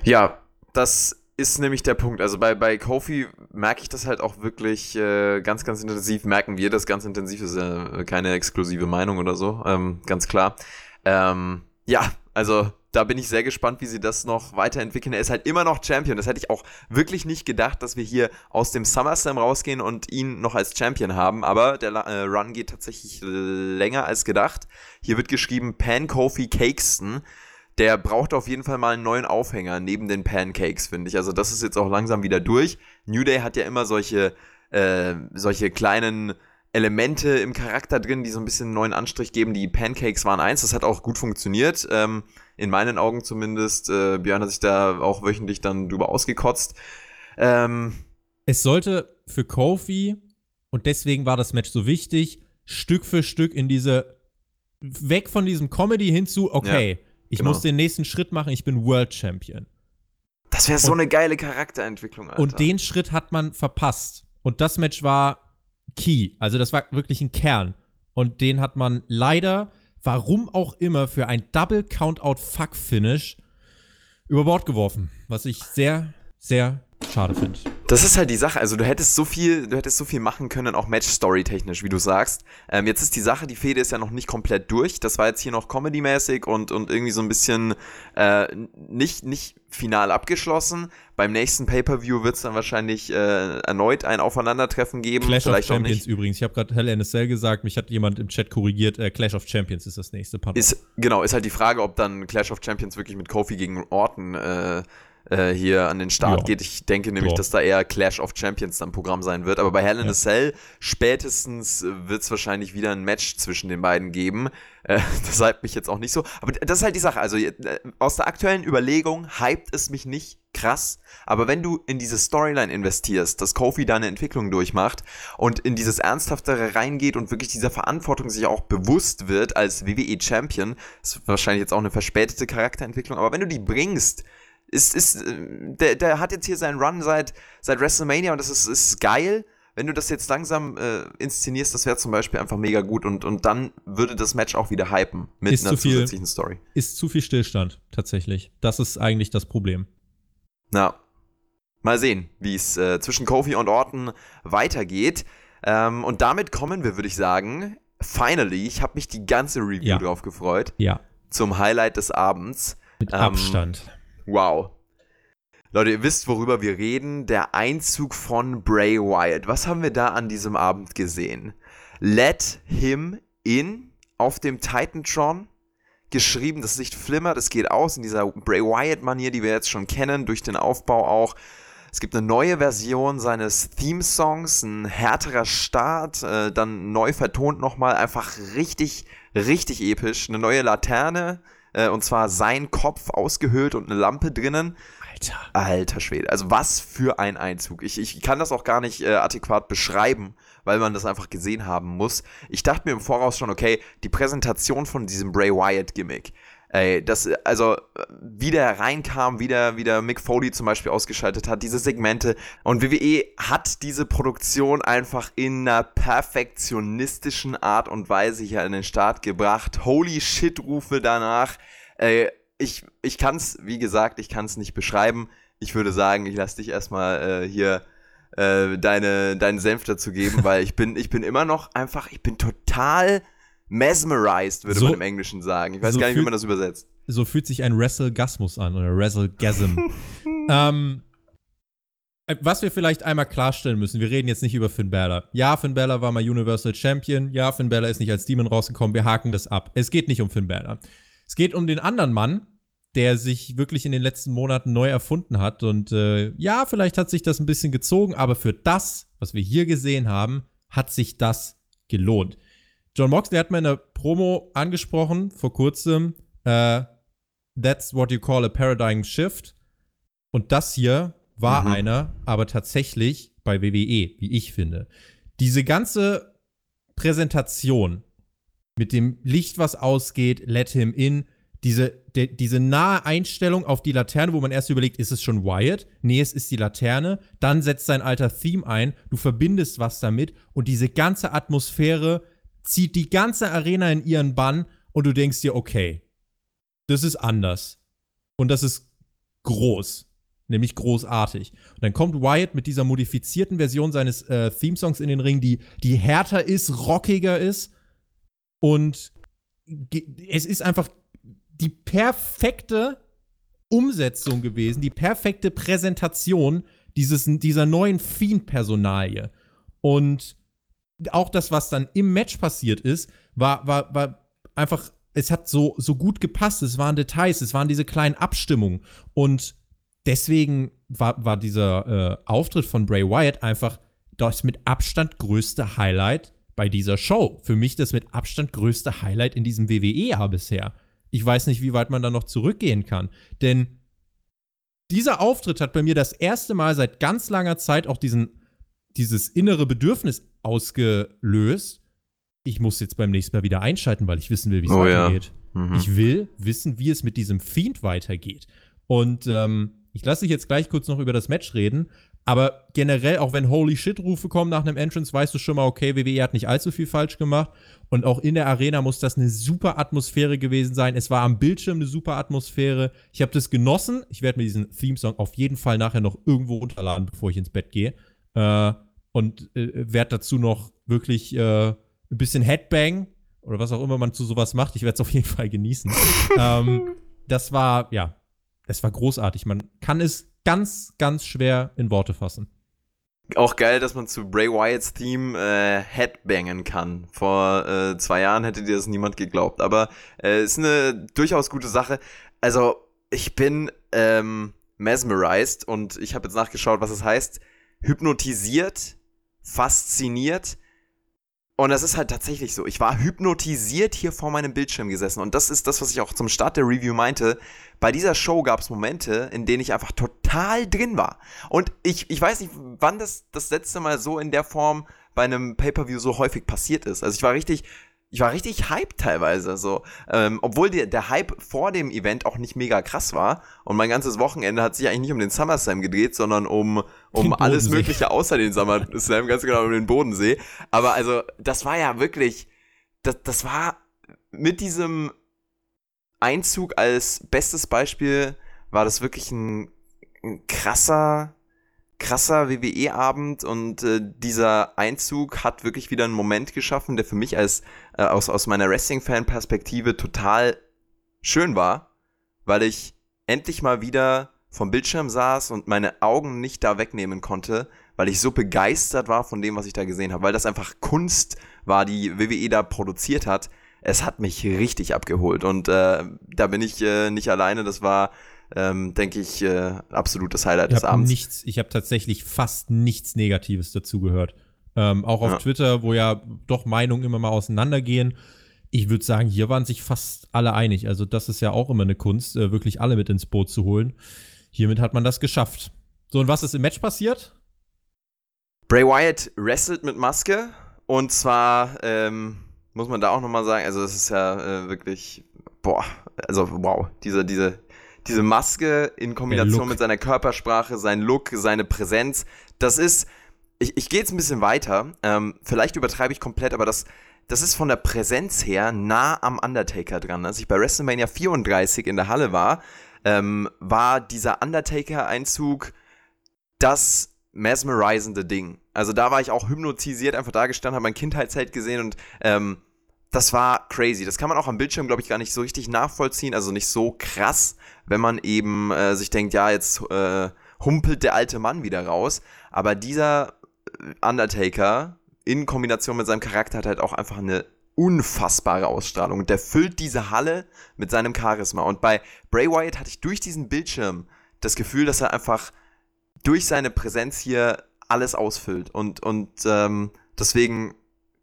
Ja, das ist nämlich der Punkt. Also bei, bei Kofi merke ich das halt auch wirklich äh, ganz, ganz intensiv. Merken wir das ganz intensiv. Das ist ja keine exklusive Meinung oder so, ähm, ganz klar. Ähm, ja, also da bin ich sehr gespannt, wie sie das noch weiterentwickeln. Er ist halt immer noch Champion. Das hätte ich auch wirklich nicht gedacht, dass wir hier aus dem SummerSlam rausgehen und ihn noch als Champion haben. Aber der äh, Run geht tatsächlich länger als gedacht. Hier wird geschrieben Pan Kofi Cakeston. Der braucht auf jeden Fall mal einen neuen Aufhänger neben den Pancakes, finde ich. Also das ist jetzt auch langsam wieder durch. New Day hat ja immer solche, äh, solche kleinen Elemente im Charakter drin, die so ein bisschen einen neuen Anstrich geben. Die Pancakes waren eins, das hat auch gut funktioniert. Ähm, in meinen Augen zumindest. Äh, Björn hat sich da auch wöchentlich dann drüber ausgekotzt. Ähm, es sollte für Kofi, und deswegen war das Match so wichtig, Stück für Stück in diese, weg von diesem Comedy hin zu, okay, ja, ich genau. muss den nächsten Schritt machen, ich bin World Champion. Das wäre so eine geile Charakterentwicklung, Alter. Und den Schritt hat man verpasst. Und das Match war Key. Also das war wirklich ein Kern. Und den hat man leider, warum auch immer, für ein Double Countout Fuck Finish über Bord geworfen. Was ich sehr, sehr schade finde. Das ist halt die Sache. Also du hättest so viel, du hättest so viel machen können, auch Match-Story technisch, wie du sagst. Ähm, jetzt ist die Sache, die Fehde ist ja noch nicht komplett durch. Das war jetzt hier noch Comedy-mäßig und, und irgendwie so ein bisschen äh, nicht, nicht final abgeschlossen. Beim nächsten Pay-Per-View wird es dann wahrscheinlich äh, erneut ein Aufeinandertreffen geben. Clash Vielleicht of Champions übrigens. Ich habe gerade Hell in a Cell gesagt, mich hat jemand im Chat korrigiert. Äh, Clash of Champions ist das nächste. Pardon. Ist, genau, ist halt die Frage, ob dann Clash of Champions wirklich mit Kofi gegen Orton äh, äh, hier an den Start ja. geht. Ich denke nämlich, ja. dass da eher Clash of Champions dann Programm sein wird. Aber bei Hell in ja. a Cell spätestens wird es wahrscheinlich wieder ein Match zwischen den beiden geben. Äh, <laughs> das hypt mich jetzt auch nicht so. Aber das ist halt die Sache. Also äh, aus der aktuellen Überlegung hypt es mich nicht krass. Aber wenn du in diese Storyline investierst, dass Kofi da eine Entwicklung durchmacht und in dieses Ernsthaftere reingeht und wirklich dieser Verantwortung sich auch bewusst wird als WWE Champion, ist wahrscheinlich jetzt auch eine verspätete Charakterentwicklung, aber wenn du die bringst, ist, ist, äh, der, der hat jetzt hier seinen Run seit, seit WrestleMania und das ist, ist geil. Wenn du das jetzt langsam äh, inszenierst, das wäre zum Beispiel einfach mega gut und, und dann würde das Match auch wieder hypen mit ist einer viel, zusätzlichen Story. Ist zu viel Stillstand, tatsächlich. Das ist eigentlich das Problem. Na, mal sehen, wie es äh, zwischen Kofi und Orton weitergeht. Ähm, und damit kommen wir, würde ich sagen, finally, ich habe mich die ganze Review ja. drauf gefreut. Ja. Zum Highlight des Abends. Mit ähm, Abstand. Wow. Leute, ihr wisst, worüber wir reden. Der Einzug von Bray Wyatt. Was haben wir da an diesem Abend gesehen? Let him in auf dem Titantron. Geschrieben, das Licht flimmert, es geht aus in dieser Bray Wyatt-Manier, die wir jetzt schon kennen, durch den Aufbau auch. Es gibt eine neue Version seines Theme-Songs, ein härterer Start, äh, dann neu vertont nochmal, einfach richtig, richtig episch. Eine neue Laterne, äh, und zwar sein Kopf ausgehöhlt und eine Lampe drinnen. Alter. Alter Schwede. Also was für ein Einzug. Ich, ich kann das auch gar nicht äh, adäquat beschreiben, weil man das einfach gesehen haben muss. Ich dachte mir im Voraus schon, okay, die Präsentation von diesem Bray Wyatt-Gimmick Ey, das, also, wie der reinkam, wie der, wie der Mick Foley zum Beispiel ausgeschaltet hat, diese Segmente. Und WWE hat diese Produktion einfach in einer perfektionistischen Art und Weise hier an den Start gebracht. Holy shit, Rufe danach. Ey, ich, ich kann's, wie gesagt, ich kann's nicht beschreiben. Ich würde sagen, ich lass dich erstmal äh, hier äh, deine, deinen Senf dazu geben, <laughs> weil ich bin, ich bin immer noch einfach, ich bin total mesmerized, würde so, man im Englischen sagen. Ich weiß so gar nicht, wie man das übersetzt. So fühlt sich ein Wrestlegasmus an oder Wrestlegasm. <laughs> ähm, äh, was wir vielleicht einmal klarstellen müssen, wir reden jetzt nicht über Finn Balor. Ja, Finn Balor war mal Universal Champion. Ja, Finn Balor ist nicht als Demon rausgekommen. Wir haken das ab. Es geht nicht um Finn Balor. Es geht um den anderen Mann, der sich wirklich in den letzten Monaten neu erfunden hat. Und äh, ja, vielleicht hat sich das ein bisschen gezogen, aber für das, was wir hier gesehen haben, hat sich das gelohnt. John Moxley hat mir in der Promo angesprochen vor kurzem. Äh, that's what you call a paradigm shift. Und das hier war mhm. einer, aber tatsächlich bei WWE, wie ich finde. Diese ganze Präsentation mit dem Licht, was ausgeht, let him in, diese, de, diese nahe Einstellung auf die Laterne, wo man erst überlegt, ist es schon Wyatt? Nee, es ist die Laterne. Dann setzt sein alter Theme ein, du verbindest was damit und diese ganze Atmosphäre zieht die ganze Arena in ihren Bann und du denkst dir, okay, das ist anders. Und das ist groß. Nämlich großartig. Und dann kommt Wyatt mit dieser modifizierten Version seines äh, Theme-Songs in den Ring, die, die härter ist, rockiger ist. Und es ist einfach die perfekte Umsetzung gewesen, die perfekte Präsentation dieses, dieser neuen Fiend-Personalie. Und auch das, was dann im Match passiert ist, war, war, war einfach, es hat so, so gut gepasst. Es waren Details, es waren diese kleinen Abstimmungen. Und deswegen war, war dieser äh, Auftritt von Bray Wyatt einfach das mit Abstand größte Highlight bei dieser Show. Für mich das mit Abstand größte Highlight in diesem WWE-Jahr bisher. Ich weiß nicht, wie weit man da noch zurückgehen kann. Denn dieser Auftritt hat bei mir das erste Mal seit ganz langer Zeit auch diesen, dieses innere Bedürfnis ausgelöst. Ich muss jetzt beim nächsten Mal wieder einschalten, weil ich wissen will, wie es oh, weitergeht. Ja. Mhm. Ich will wissen, wie es mit diesem Fiend weitergeht. Und ähm, ich lasse dich jetzt gleich kurz noch über das Match reden, aber generell, auch wenn Holy Shit-Rufe kommen nach einem Entrance, weißt du schon mal, okay, WWE hat nicht allzu viel falsch gemacht. Und auch in der Arena muss das eine super Atmosphäre gewesen sein. Es war am Bildschirm eine super Atmosphäre. Ich habe das genossen. Ich werde mir diesen Theme-Song auf jeden Fall nachher noch irgendwo runterladen, bevor ich ins Bett gehe. Äh, und äh, werde dazu noch wirklich äh, ein bisschen Headbang oder was auch immer man zu sowas macht. Ich werde es auf jeden Fall genießen. <laughs> ähm, das war, ja, es war großartig. Man kann es ganz, ganz schwer in Worte fassen. Auch geil, dass man zu Bray Wyatts Theme äh, Headbangen kann. Vor äh, zwei Jahren hätte dir das niemand geglaubt. Aber äh, ist eine durchaus gute Sache. Also, ich bin ähm, mesmerized und ich habe jetzt nachgeschaut, was es heißt. Hypnotisiert, fasziniert und das ist halt tatsächlich so. Ich war hypnotisiert hier vor meinem Bildschirm gesessen. Und das ist das, was ich auch zum Start der Review meinte. Bei dieser Show gab es Momente, in denen ich einfach total drin war. Und ich, ich weiß nicht, wann das das letzte Mal so in der Form bei einem Pay-Per-View so häufig passiert ist. Also ich war richtig ich war richtig hyped teilweise, so. Ähm, obwohl der, der Hype vor dem Event auch nicht mega krass war. Und mein ganzes Wochenende hat sich eigentlich nicht um den SummerSlam gedreht, sondern um, um alles Mögliche außer den SummerSlam, ganz genau um den Bodensee. Aber also, das war ja wirklich, das, das war mit diesem Einzug als bestes Beispiel, war das wirklich ein, ein krasser, krasser WWE-Abend und äh, dieser Einzug hat wirklich wieder einen Moment geschaffen, der für mich als äh, aus, aus meiner Wrestling-Fan-Perspektive total schön war, weil ich endlich mal wieder vom Bildschirm saß und meine Augen nicht da wegnehmen konnte, weil ich so begeistert war von dem, was ich da gesehen habe, weil das einfach Kunst war, die WWE da produziert hat. Es hat mich richtig abgeholt und äh, da bin ich äh, nicht alleine. Das war ähm, denke ich, äh, absolut das Highlight des Abends. Nichts, ich habe tatsächlich fast nichts Negatives dazu gehört. Ähm, auch auf ja. Twitter, wo ja doch Meinungen immer mal auseinandergehen. Ich würde sagen, hier waren sich fast alle einig. Also, das ist ja auch immer eine Kunst, äh, wirklich alle mit ins Boot zu holen. Hiermit hat man das geschafft. So, und was ist im Match passiert? Bray Wyatt wrestelt mit Maske. Und zwar ähm, muss man da auch nochmal sagen, also das ist ja äh, wirklich, boah, also wow, diese, diese diese Maske in Kombination mit seiner Körpersprache, sein Look, seine Präsenz, das ist, ich, ich gehe jetzt ein bisschen weiter, ähm, vielleicht übertreibe ich komplett, aber das, das ist von der Präsenz her nah am Undertaker dran. Als ich bei WrestleMania 34 in der Halle war, ähm, war dieser Undertaker-Einzug das mesmerizende Ding. Also da war ich auch hypnotisiert, einfach da gestanden, habe mein Kindheitsheld gesehen und ähm, das war crazy. Das kann man auch am Bildschirm, glaube ich, gar nicht so richtig nachvollziehen. Also nicht so krass, wenn man eben äh, sich denkt, ja, jetzt äh, humpelt der alte Mann wieder raus. Aber dieser äh, Undertaker in Kombination mit seinem Charakter hat halt auch einfach eine unfassbare Ausstrahlung. Und der füllt diese Halle mit seinem Charisma. Und bei Bray Wyatt hatte ich durch diesen Bildschirm das Gefühl, dass er einfach durch seine Präsenz hier alles ausfüllt. Und, und ähm, deswegen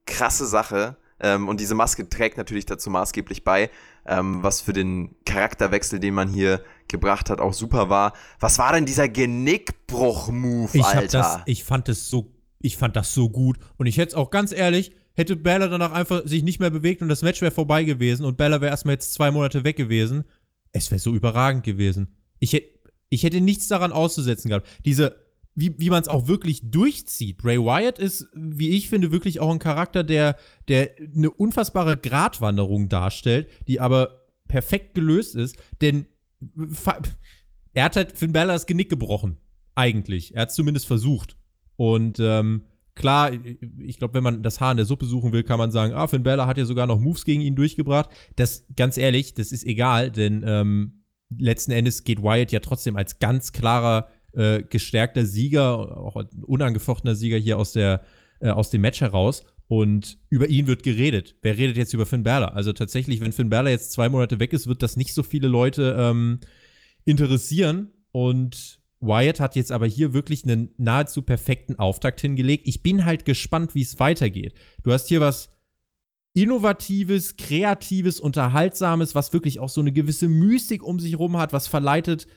krasse Sache. Ähm, und diese Maske trägt natürlich dazu maßgeblich bei, ähm, was für den Charakterwechsel, den man hier gebracht hat, auch super war. Was war denn dieser Genickbruch-Move, Alter? Das, ich fand es so, ich fand das so gut. Und ich hätte es auch ganz ehrlich, hätte Bella danach einfach sich nicht mehr bewegt und das Match wäre vorbei gewesen und Bella wäre erstmal jetzt zwei Monate weg gewesen. Es wäre so überragend gewesen. Ich hätte, ich hätte nichts daran auszusetzen gehabt. Diese wie, wie man es auch wirklich durchzieht. Ray Wyatt ist, wie ich finde, wirklich auch ein Charakter, der, der eine unfassbare Gratwanderung darstellt, die aber perfekt gelöst ist, denn er hat halt Finn Balor das Genick gebrochen. Eigentlich. Er hat es zumindest versucht. Und ähm, klar, ich glaube, wenn man das Haar in der Suppe suchen will, kann man sagen, ah, Finn Balor hat ja sogar noch Moves gegen ihn durchgebracht. Das, ganz ehrlich, das ist egal, denn ähm, letzten Endes geht Wyatt ja trotzdem als ganz klarer, äh, gestärkter Sieger, auch ein unangefochtener Sieger hier aus, der, äh, aus dem Match heraus. Und über ihn wird geredet. Wer redet jetzt über Finn Balor? Also tatsächlich, wenn Finn Balor jetzt zwei Monate weg ist, wird das nicht so viele Leute ähm, interessieren. Und Wyatt hat jetzt aber hier wirklich einen nahezu perfekten Auftakt hingelegt. Ich bin halt gespannt, wie es weitergeht. Du hast hier was Innovatives, Kreatives, Unterhaltsames, was wirklich auch so eine gewisse Mystik um sich rum hat, was verleitet,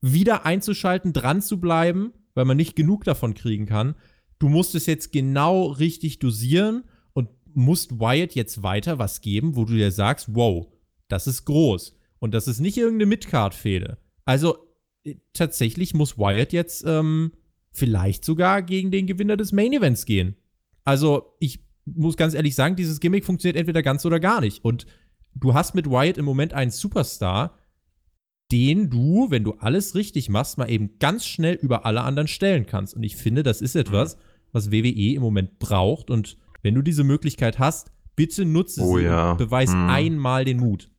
wieder einzuschalten, dran zu bleiben, weil man nicht genug davon kriegen kann du musst es jetzt genau richtig dosieren und musst Wyatt jetzt weiter was geben, wo du dir sagst, wow, das ist groß. Und das ist nicht irgendeine Midcard-Fehde. Also äh, tatsächlich muss Wyatt jetzt ähm, vielleicht sogar gegen den Gewinner des Main Events gehen. Also ich muss ganz ehrlich sagen, dieses Gimmick funktioniert entweder ganz oder gar nicht. Und du hast mit Wyatt im Moment einen Superstar, den du, wenn du alles richtig machst, mal eben ganz schnell über alle anderen stellen kannst. Und ich finde, das ist etwas, was WWE im Moment braucht. Und wenn du diese Möglichkeit hast, bitte nutze oh, sie ja. beweis hm. einmal den Mut.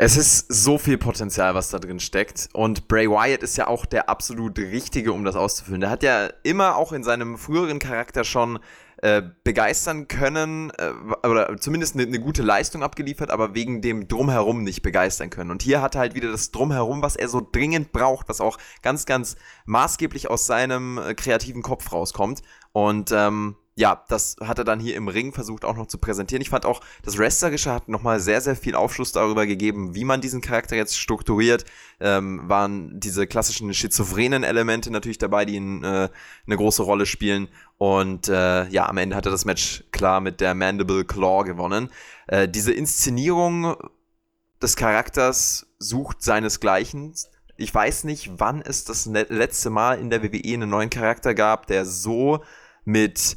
Es ist so viel Potenzial, was da drin steckt. Und Bray Wyatt ist ja auch der absolut Richtige, um das auszufüllen. Der hat ja immer auch in seinem früheren Charakter schon äh, begeistern können äh, oder zumindest eine, eine, gute Leistung abgeliefert, aber wegen dem Drumherum nicht begeistern können. Und hier hat er halt wieder das Drumherum, was er so dringend braucht, was auch ganz, ganz maßgeblich aus seinem äh, kreativen Kopf rauskommt. Und ähm, ja, das hat er dann hier im Ring versucht auch noch zu präsentieren. Ich fand auch, das Wrestlerische hat nochmal sehr, sehr viel Aufschluss darüber gegeben, wie man diesen Charakter jetzt strukturiert. Ähm, waren diese klassischen schizophrenen Elemente natürlich dabei, die in, äh, eine große Rolle spielen. Und äh, ja, am Ende hat er das Match klar mit der Mandible Claw gewonnen. Äh, diese Inszenierung des Charakters sucht seinesgleichen. Ich weiß nicht, wann es das letzte Mal in der WWE einen neuen Charakter gab, der so mit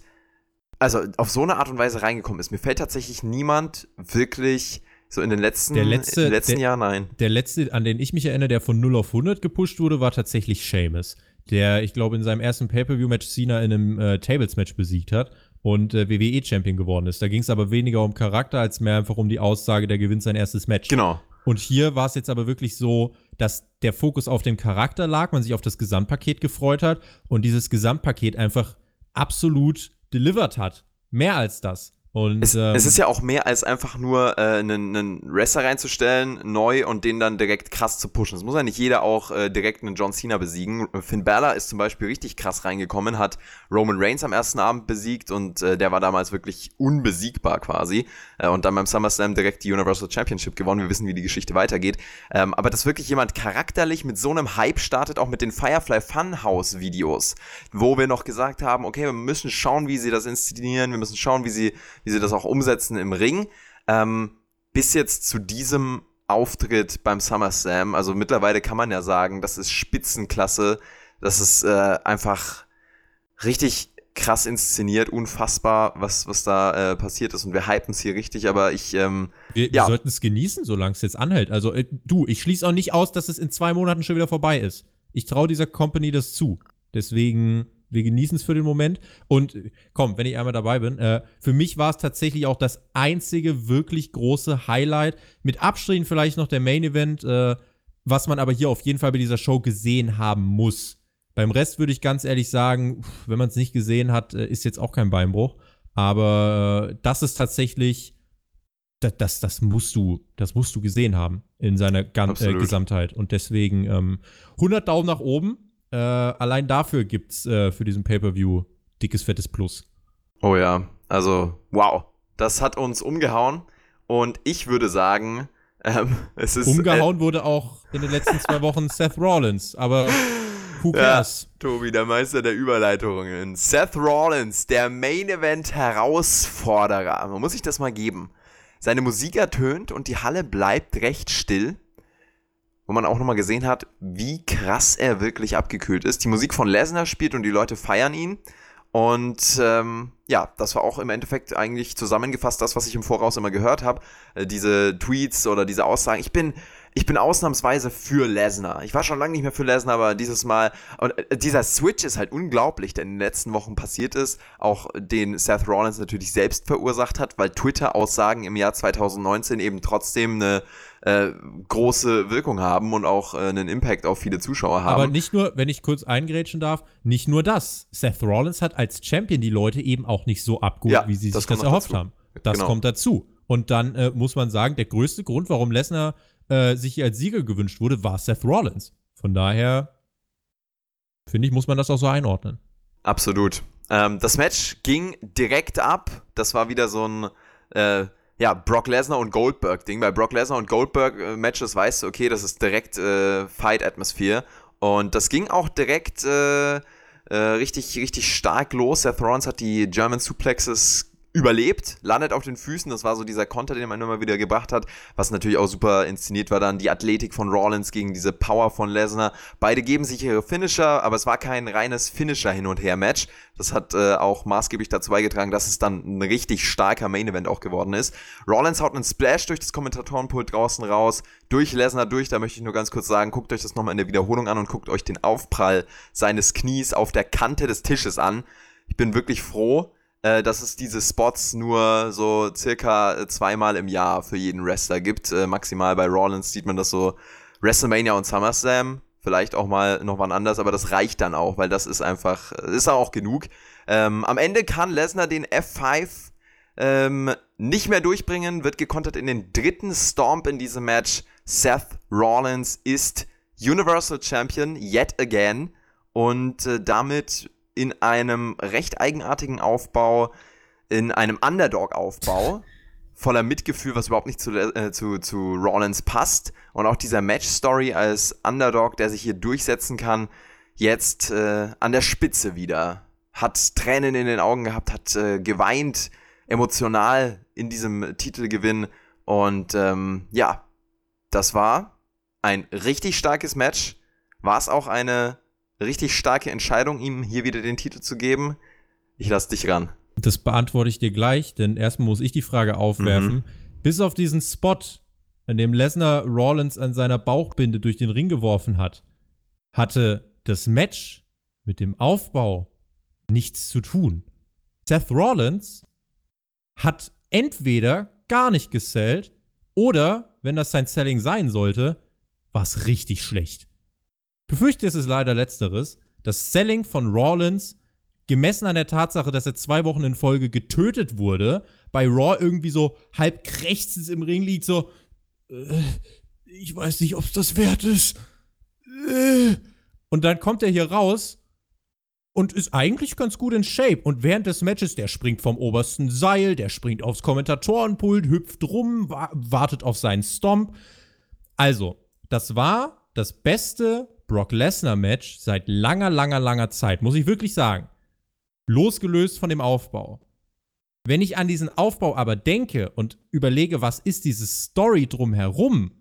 also auf so eine Art und Weise reingekommen ist. Mir fällt tatsächlich niemand wirklich so in den letzten, der letzte, in den letzten der, Jahren ein. Der letzte, an den ich mich erinnere, der von 0 auf 100 gepusht wurde, war tatsächlich Seamus. Der, ich glaube, in seinem ersten Pay-Per-View-Match Cena in einem äh, Tables-Match besiegt hat und äh, WWE-Champion geworden ist. Da ging es aber weniger um Charakter, als mehr einfach um die Aussage, der gewinnt sein erstes Match. Genau. Und hier war es jetzt aber wirklich so, dass der Fokus auf dem Charakter lag, man sich auf das Gesamtpaket gefreut hat und dieses Gesamtpaket einfach absolut delivered hat. Mehr als das. Und, es, ähm, es, ist ja auch mehr als einfach nur äh, einen, einen Wrestler reinzustellen, neu und den dann direkt krass zu pushen. Es muss ja nicht jeder auch äh, direkt einen John Cena besiegen. Finn Balor ist zum Beispiel richtig krass reingekommen, hat Roman Reigns am ersten Abend besiegt und äh, der war damals wirklich unbesiegbar quasi. Äh, und dann beim SummerSlam direkt die Universal Championship gewonnen. Wir wissen, wie die Geschichte weitergeht. Ähm, aber dass wirklich jemand charakterlich mit so einem Hype startet, auch mit den Firefly Funhouse Videos, wo wir noch gesagt haben, okay, wir müssen schauen, wie sie das inszenieren, wir müssen schauen, wie sie wie sie das auch umsetzen im Ring. Ähm, bis jetzt zu diesem Auftritt beim SummerSlam, also mittlerweile kann man ja sagen, das ist Spitzenklasse, das ist äh, einfach richtig krass inszeniert, unfassbar, was, was da äh, passiert ist. Und wir hypen es hier richtig, aber ich. Ähm, wir, ja. wir sollten es genießen, solange es jetzt anhält. Also, äh, du, ich schließe auch nicht aus, dass es in zwei Monaten schon wieder vorbei ist. Ich traue dieser Company das zu. Deswegen wir genießen es für den Moment. Und komm, wenn ich einmal dabei bin, äh, für mich war es tatsächlich auch das einzige wirklich große Highlight. Mit Abstrichen vielleicht noch der Main Event, äh, was man aber hier auf jeden Fall bei dieser Show gesehen haben muss. Beim Rest würde ich ganz ehrlich sagen, wenn man es nicht gesehen hat, äh, ist jetzt auch kein Beinbruch. Aber äh, das ist tatsächlich, das, das, das, musst du, das musst du gesehen haben in seiner Gan äh, Gesamtheit. Und deswegen ähm, 100 Daumen nach oben. Äh, allein dafür gibt's äh, für diesen Pay-Per-View dickes, fettes Plus. Oh ja, also wow. Das hat uns umgehauen. Und ich würde sagen, ähm, <laughs> es ist. Umgehauen äh, wurde auch in den letzten zwei Wochen Seth Rollins, aber who cares? Ja, Tobi, der Meister der Überleitungen. Seth Rollins, der Main Event Herausforderer. Man muss sich das mal geben. Seine Musik ertönt und die Halle bleibt recht still wo man auch nochmal gesehen hat, wie krass er wirklich abgekühlt ist. Die Musik von Lesnar spielt und die Leute feiern ihn. Und ähm, ja, das war auch im Endeffekt eigentlich zusammengefasst das, was ich im Voraus immer gehört habe. Äh, diese Tweets oder diese Aussagen. Ich bin, ich bin ausnahmsweise für Lesnar. Ich war schon lange nicht mehr für Lesnar, aber dieses Mal. Und äh, dieser Switch ist halt unglaublich, der in den letzten Wochen passiert ist. Auch den Seth Rollins natürlich selbst verursacht hat, weil Twitter-Aussagen im Jahr 2019 eben trotzdem eine äh, große Wirkung haben und auch äh, einen Impact auf viele Zuschauer haben. Aber nicht nur, wenn ich kurz eingrätschen darf, nicht nur das. Seth Rollins hat als Champion die Leute eben auch nicht so abgeholt, Ja, wie sie das sich das noch erhofft dazu. haben. Das Genau. kommt dazu. Und dann äh, muss man sagen, der größte Grund, warum Lesnar äh, sich hier als Sieger gewünscht wurde, war Seth Rollins. Von daher, finde ich, muss man das auch so einordnen. Absolut. Ähm, das Match ging direkt ab. Das war wieder so ein äh, ja, Brock Lesnar und Goldberg-Ding. Bei Brock Lesnar und Goldberg-Matches weißt du, okay, das ist direkt äh, Fight-Atmosphere. Und das ging auch direkt äh, äh, richtig, richtig stark los. Seth Rollins hat die German Suplexes überlebt, landet auf den Füßen. Das war so dieser Konter, den man immer wieder gebracht hat. Was natürlich auch super inszeniert war dann. Die Athletik von Rollins gegen diese Power von Lesnar. Beide geben sich ihre Finisher, aber es war kein reines Finisher-Hin- und Her-Match. Das hat äh, auch maßgeblich dazu beigetragen, dass es dann ein richtig starker Main-Event auch geworden ist. Rollins haut einen Splash durch das Kommentatorenpult draußen raus, durch Lesnar durch. Da möchte ich nur ganz kurz sagen, guckt euch das nochmal in der Wiederholung an und guckt euch den Aufprall seines Knies auf der Kante des Tisches an. Ich bin wirklich froh, äh, dass es diese Spots nur so circa äh, zweimal im Jahr für jeden Wrestler gibt. Äh, maximal bei Rollins sieht man das so WrestleMania und SummerSlam. Vielleicht auch mal noch wann anders, aber das reicht dann auch, weil das ist einfach, äh, ist auch genug. Ähm, am Ende kann Lesnar den F5 ähm, nicht mehr durchbringen, wird gekontert in den dritten Stomp in diesem Match. Seth Rollins ist Universal Champion yet again und äh, damit in einem recht eigenartigen Aufbau, in einem Underdog-Aufbau, voller Mitgefühl, was überhaupt nicht zu, äh, zu, zu Rollins passt. Und auch dieser Match-Story als Underdog, der sich hier durchsetzen kann, jetzt äh, an der Spitze wieder. Hat Tränen in den Augen gehabt, hat äh, geweint, emotional in diesem Titelgewinn. Und ähm, ja, das war ein richtig starkes Match. War es auch eine richtig starke Entscheidung, ihm hier wieder den Titel zu geben? Ich lass dich ran. Das beantworte ich dir gleich, denn erstmal muss ich die Frage aufwerfen. Mhm. Bis auf diesen Spot, in dem Lesnar Rollins an seiner Bauchbinde durch den Ring geworfen hat, hatte das Match mit dem Aufbau nichts zu tun. Seth Rollins hat entweder gar nicht gesellt oder, wenn das sein Selling sein sollte, war es richtig schlecht. Befürchte es ist leider letzteres. Das Selling von Rollins, gemessen an der Tatsache, dass er zwei Wochen in Folge getötet wurde, bei Raw irgendwie so halb krächzend im Ring liegt, so, äh, ich weiß nicht, ob es das wert ist. Äh. Und dann kommt er hier raus und ist eigentlich ganz gut in Shape. Und während des Matches, der springt vom obersten Seil, der springt aufs Kommentatorenpult, hüpft rum, wa wartet auf seinen Stomp. Also, das war das beste Brock Lesnar-Match seit langer, langer, langer Zeit, muss ich wirklich sagen. Losgelöst von dem Aufbau. Wenn ich an diesen Aufbau aber denke und überlege, was ist diese Story drumherum,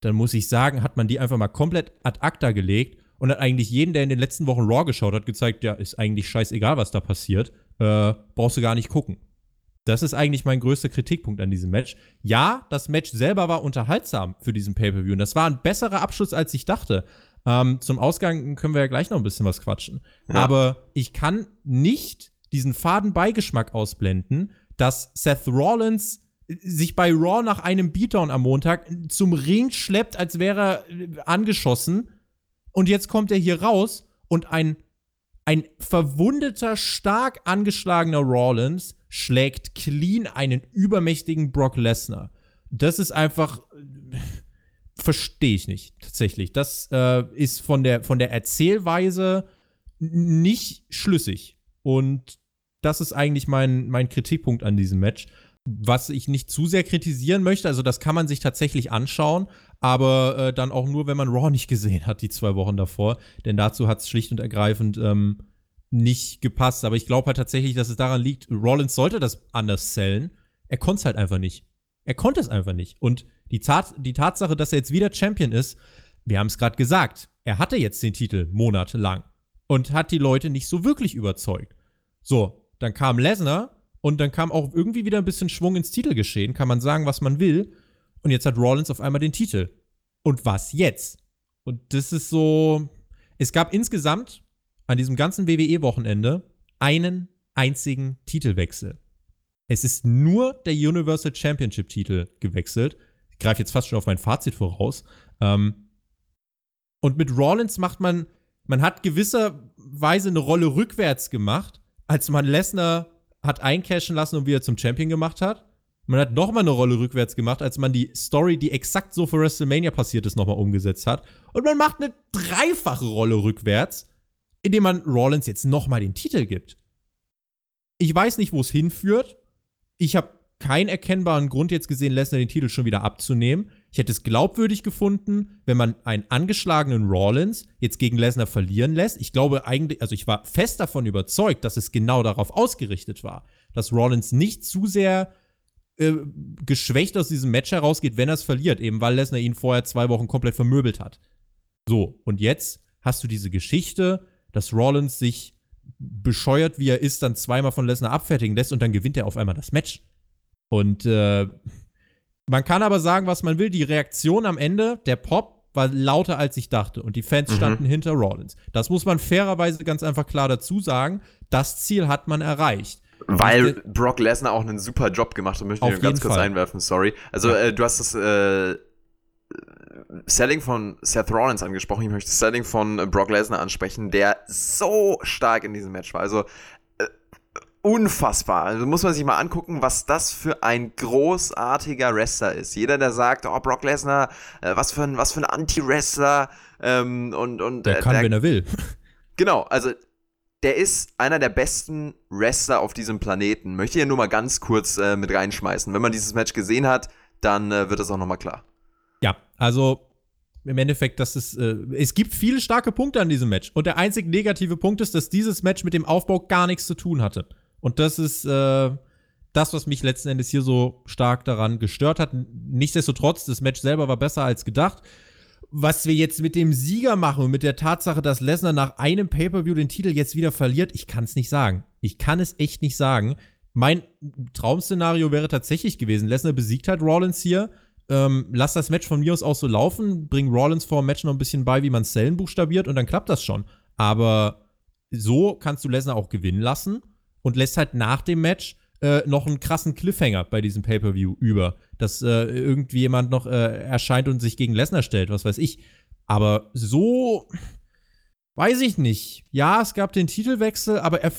dann muss ich sagen, hat man die einfach mal komplett ad acta gelegt und hat eigentlich jeden, der in den letzten Wochen Raw geschaut hat, gezeigt, ja, ist eigentlich scheißegal, was da passiert. Äh, brauchst du gar nicht gucken. Das ist eigentlich mein größter Kritikpunkt an diesem Match. Ja, das Match selber war unterhaltsam für diesen Pay-Per-View und das war ein besserer Abschluss, als ich dachte. Ähm, zum Ausgang können wir ja gleich noch ein bisschen was quatschen. Ja. Aber ich kann nicht diesen faden Beigeschmack ausblenden, dass Seth Rollins sich bei Raw nach einem Beatdown am Montag zum Ring schleppt, als wäre er äh, angeschossen. Und jetzt kommt er hier raus und ein, ein verwundeter, stark angeschlagener Rollins schlägt clean einen übermächtigen Brock Lesnar. Das ist einfach. Verstehe ich nicht, tatsächlich. Das äh, ist von der, von der Erzählweise nicht schlüssig. Und das ist eigentlich mein, mein Kritikpunkt an diesem Match. Was ich nicht zu sehr kritisieren möchte, also das kann man sich tatsächlich anschauen, aber äh, dann auch nur, wenn man Raw nicht gesehen hat, die zwei Wochen davor. Denn dazu hat es schlicht und ergreifend ähm, nicht gepasst. Aber ich glaube halt tatsächlich, dass es daran liegt, Rollins sollte das anders zählen. Er konnte es halt einfach nicht. Er konnte es einfach nicht. Und die, Tat, die Tatsache, dass er jetzt wieder Champion ist, wir haben es gerade gesagt, er hatte jetzt den Titel monatelang und hat die Leute nicht so wirklich überzeugt. So, dann kam Lesnar und dann kam auch irgendwie wieder ein bisschen Schwung ins Titelgeschehen. Kann man sagen, was man will. Und jetzt hat Rollins auf einmal den Titel. Und was jetzt? Und das ist so. Es gab insgesamt an diesem ganzen WWE-Wochenende einen einzigen Titelwechsel. Es ist nur der Universal Championship-Titel gewechselt. Greife jetzt fast schon auf mein Fazit voraus. Ähm, und mit Rollins macht man, man hat gewisserweise eine Rolle rückwärts gemacht, als man Lesnar hat eincashen lassen und wieder zum Champion gemacht hat. Man hat nochmal eine Rolle rückwärts gemacht, als man die Story, die exakt so für WrestleMania passiert ist, nochmal umgesetzt hat. Und man macht eine dreifache Rolle rückwärts, indem man Rollins jetzt nochmal den Titel gibt. Ich weiß nicht, wo es hinführt. Ich habe keinen erkennbaren Grund jetzt gesehen, Lesnar den Titel schon wieder abzunehmen. Ich hätte es glaubwürdig gefunden, wenn man einen angeschlagenen Rollins jetzt gegen Lesnar verlieren lässt. Ich glaube eigentlich, also ich war fest davon überzeugt, dass es genau darauf ausgerichtet war, dass Rollins nicht zu sehr äh, geschwächt aus diesem Match herausgeht, wenn er es verliert, eben weil Lesnar ihn vorher zwei Wochen komplett vermöbelt hat. So, und jetzt hast du diese Geschichte, dass Rollins sich bescheuert, wie er ist, dann zweimal von Lesnar abfertigen lässt und dann gewinnt er auf einmal das Match. Und äh, man kann aber sagen, was man will. Die Reaktion am Ende, der Pop, war lauter als ich dachte. Und die Fans mhm. standen hinter Rollins. Das muss man fairerweise ganz einfach klar dazu sagen. Das Ziel hat man erreicht. Weil Brock Lesnar auch einen super Job gemacht hat, möchte ich ganz kurz Fall. einwerfen, sorry. Also, ja. äh, du hast das äh, Selling von Seth Rollins angesprochen. Ich möchte das Selling von Brock Lesnar ansprechen, der so stark in diesem Match war. Also, unfassbar. Also muss man sich mal angucken, was das für ein großartiger Wrestler ist. Jeder, der sagt, oh, Brock Lesnar, äh, was für ein, was für ein Anti-Wrestler ähm, und, und der kann, der, wenn er will. Genau, also der ist einer der besten Wrestler auf diesem Planeten. Möchte ich ja nur mal ganz kurz äh, mit reinschmeißen. Wenn man dieses Match gesehen hat, dann äh, wird das auch noch mal klar. Ja, also im Endeffekt, dass es, äh, es gibt viele starke Punkte an diesem Match. Und der einzig negative Punkt ist, dass dieses Match mit dem Aufbau gar nichts zu tun hatte. Und das ist äh, das, was mich letzten Endes hier so stark daran gestört hat. Nichtsdestotrotz, das Match selber war besser als gedacht was wir jetzt mit dem Sieger machen und mit der Tatsache, dass Lesnar nach einem Pay-Per-View den Titel jetzt wieder verliert, ich kann es nicht sagen. Ich kann es echt nicht sagen. Mein Traum-Szenario wäre tatsächlich gewesen, Lesnar besiegt halt Rollins hier, ähm, lass das Match von mir aus auch so laufen, bring Rollins vor dem Match noch ein bisschen bei, wie man Zellen buchstabiert und dann klappt das schon. Aber so kannst du Lesnar auch gewinnen lassen und lässt halt nach dem Match äh, noch einen krassen Cliffhanger bei diesem Pay-Per-View über, dass äh, irgendwie jemand noch äh, erscheint und sich gegen Lesnar stellt, was weiß ich. Aber so weiß ich nicht. Ja, es gab den Titelwechsel, aber er,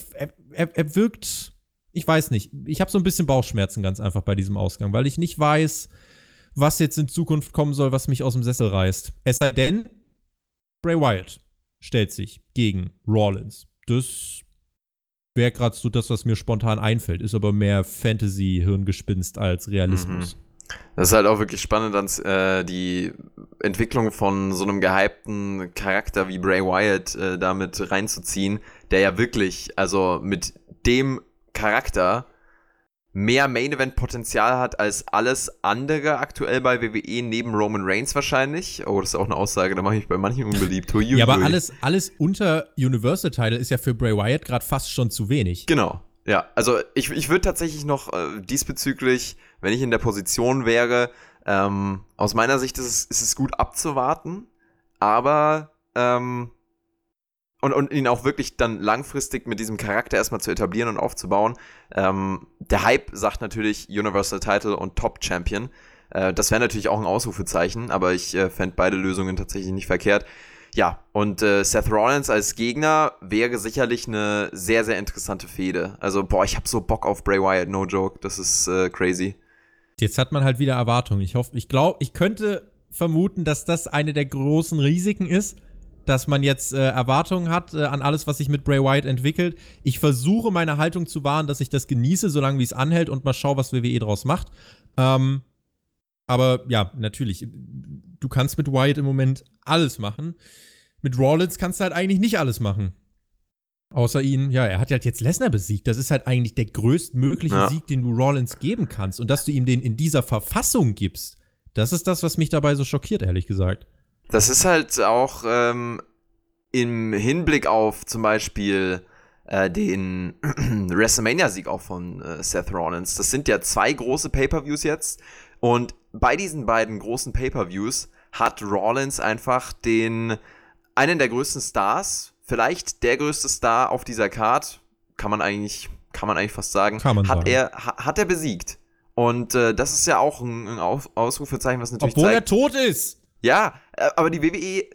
er, er wirkt, ich weiß nicht. Ich habe so ein bisschen Bauchschmerzen ganz einfach bei diesem Ausgang, weil ich nicht weiß, was jetzt in Zukunft kommen soll, was mich aus dem Sessel reißt. Es sei denn, Bray Wyatt stellt sich gegen Rollins. Das wäre gerade so das, was mir spontan einfällt. Ist aber mehr Fantasy-Hirngespinst als Realismus. Mhm. Das ist halt auch wirklich spannend, dann äh, die Entwicklung von so einem gehypten Charakter wie Bray Wyatt äh, damit reinzuziehen, der ja wirklich, also mit dem Charakter mehr Main-Event-Potenzial hat als alles andere aktuell bei WWE neben Roman Reigns wahrscheinlich. Oh, das ist auch eine Aussage, da mache ich bei manchen unbeliebt. Hui, <laughs> ja, aber alles, alles unter Universal-Title ist ja für Bray Wyatt gerade fast schon zu wenig. Genau. Ja, also ich, ich würde tatsächlich noch äh, diesbezüglich, wenn ich in der Position wäre, ähm, aus meiner Sicht ist es, ist es gut abzuwarten, aber ähm, und, und ihn auch wirklich dann langfristig mit diesem Charakter erstmal zu etablieren und aufzubauen. Ähm, der Hype sagt natürlich Universal Title und Top Champion. Äh, das wäre natürlich auch ein Ausrufezeichen, aber ich äh, fände beide Lösungen tatsächlich nicht verkehrt. Ja, und äh, Seth Rollins als Gegner wäre sicherlich eine sehr, sehr interessante Fehde. Also, boah, ich habe so Bock auf Bray Wyatt, no joke. Das ist äh, crazy. Jetzt hat man halt wieder Erwartungen. Ich hoffe, ich glaube, ich könnte vermuten, dass das eine der großen Risiken ist dass man jetzt äh, Erwartungen hat äh, an alles, was sich mit Bray Wyatt entwickelt. Ich versuche meine Haltung zu wahren, dass ich das genieße, solange wie es anhält und mal schaue, was WWE draus macht. Ähm, aber ja, natürlich, du kannst mit Wyatt im Moment alles machen. Mit Rollins kannst du halt eigentlich nicht alles machen. Außer ihn, ja, er hat halt jetzt Lesnar besiegt. Das ist halt eigentlich der größtmögliche ja. Sieg, den du Rollins geben kannst. Und dass du ihm den in dieser Verfassung gibst, das ist das, was mich dabei so schockiert, ehrlich gesagt. Das ist halt auch ähm, im Hinblick auf zum Beispiel äh, den <clears throat> WrestleMania-Sieg auch von äh, Seth Rollins. Das sind ja zwei große Pay-per-Views jetzt. Und bei diesen beiden großen Pay-per-Views hat Rollins einfach den einen der größten Stars, vielleicht der größte Star auf dieser Card, kann man eigentlich, kann man eigentlich fast sagen, Kann man hat sagen. er ha, hat er besiegt. Und äh, das ist ja auch ein, ein Aus Ausrufezeichen, was natürlich Obwohl zeigt, er tot ist. Ja, äh, aber die WWE äh,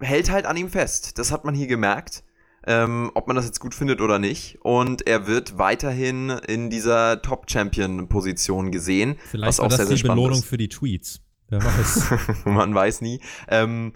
hält halt an ihm fest. Das hat man hier gemerkt. Ähm, ob man das jetzt gut findet oder nicht. Und er wird weiterhin in dieser Top-Champion-Position gesehen. Vielleicht was auch das sehr, sehr die Belohnung ist. für die Tweets. Wer weiß. <laughs> man weiß nie. Ähm,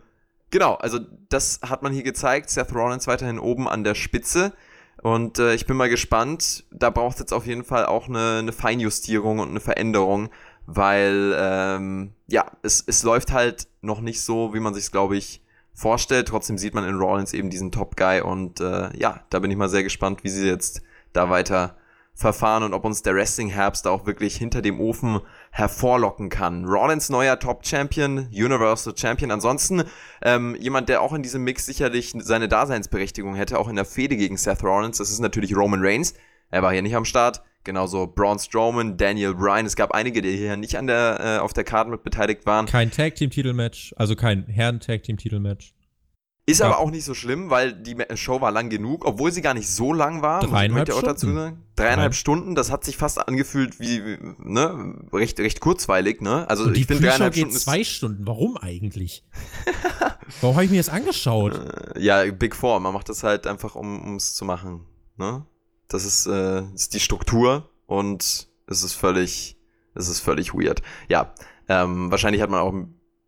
genau, also das hat man hier gezeigt. Seth Rollins weiterhin oben an der Spitze. Und äh, ich bin mal gespannt. Da braucht es jetzt auf jeden Fall auch eine, eine Feinjustierung und eine Veränderung, weil ähm, ja, es, es läuft halt noch nicht so, wie man sich glaube ich, vorstellt. Trotzdem sieht man in Rollins eben diesen Top-Guy und äh, ja, da bin ich mal sehr gespannt, wie sie jetzt da weiter verfahren und ob uns der Wrestling-Herbst da auch wirklich hinter dem Ofen hervorlocken kann. Rollins neuer Top-Champion, Universal Champion. Ansonsten ähm, jemand, der auch in diesem Mix sicherlich seine Daseinsberechtigung hätte, auch in der Fehde gegen Seth Rollins, das ist natürlich Roman Reigns. Er war hier nicht am Start. Genauso Braun Strowman, Daniel Bryan. Es gab einige, die hier nicht an der, äh, auf der Karte mit beteiligt waren. kein Tag-Team-Titelmatch, also kein Herren-Tag-Team-Titelmatch. Ist Ja. aber auch nicht so schlimm, weil die Show war lang genug, obwohl sie gar nicht so lang war. Dreieinhalb auch dazu Stunden. sagen. Dreieinhalb Nein. Stunden, das hat sich fast angefühlt wie, ne, recht, recht kurzweilig, ne? Also Und die ich finde Pre-Show dreieinhalb geht Stunden zwei Stunden. Warum eigentlich? <laughs> Warum habe ich mir das angeschaut? äh, ja, Big Four. Man macht das halt einfach, um es zu machen, ne? Das ist, äh, ist die Struktur und es ist völlig, es ist völlig weird. Ja, ähm, wahrscheinlich hat man auch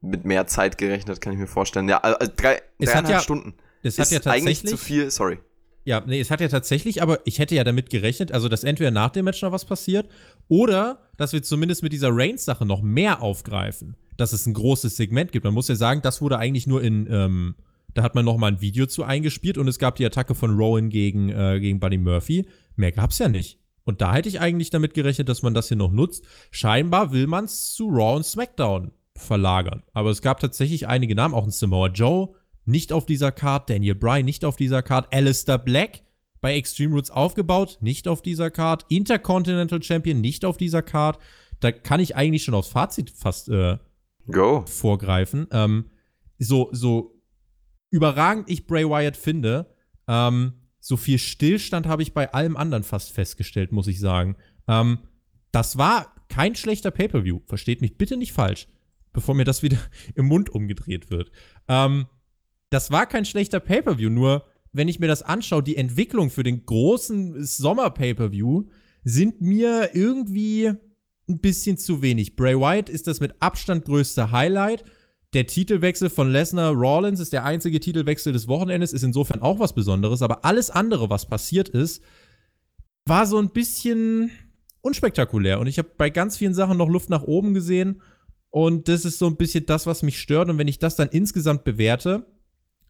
mit mehr Zeit gerechnet, kann ich mir vorstellen. Ja, also drei, Es hat dreieinhalb ja- Stunden. Es ist ja eigentlich tatsächlich. zu viel, sorry. Ja, nee, es hat ja tatsächlich, aber ich hätte ja damit gerechnet, also dass entweder nach dem Match noch was passiert oder dass wir zumindest mit dieser Reigns-Sache noch mehr aufgreifen. Dass es ein großes Segment gibt. Man muss ja sagen, das wurde eigentlich nur in, ähm, da hat man noch mal ein Video zu eingespielt und es gab die Attacke von Rowan gegen, äh, gegen Buddy Murphy. Mehr gab's ja nicht. Und da hätte ich eigentlich damit gerechnet, dass man das hier noch nutzt. Scheinbar will man es zu Raw und SmackDown verlagern. Aber es gab tatsächlich einige Namen, auch ein Samoa Joe, nicht auf dieser Card, Daniel Bryan nicht auf dieser Card, Alistair Black bei Extreme Roots aufgebaut, nicht auf dieser Card, Intercontinental Champion nicht auf dieser Card. Da kann ich eigentlich schon aufs Fazit fast äh, Go. vorgreifen. Ähm, so, so überragend ich Bray Wyatt finde, ähm, so viel Stillstand habe ich bei allem anderen fast festgestellt, muss ich sagen. Ähm, das war kein schlechter Pay-Per-View. Versteht mich bitte nicht falsch, bevor mir das wieder <laughs> im Mund umgedreht wird. Ähm, das war kein schlechter Pay-Per-View, nur wenn ich mir das anschaue, die Entwicklung für den großen Sommer-Pay-Per-View sind mir irgendwie ein bisschen zu wenig. Bray Wyatt ist das mit Abstand größte Highlight. Der Titelwechsel von Lesnar Rollins ist der einzige Titelwechsel des Wochenendes, ist insofern auch was Besonderes, aber alles andere, was passiert ist, war so ein bisschen unspektakulär. Und ich habe bei ganz vielen Sachen noch Luft nach oben gesehen. Und das ist so ein bisschen das, was mich stört. Und wenn ich das dann insgesamt bewerte,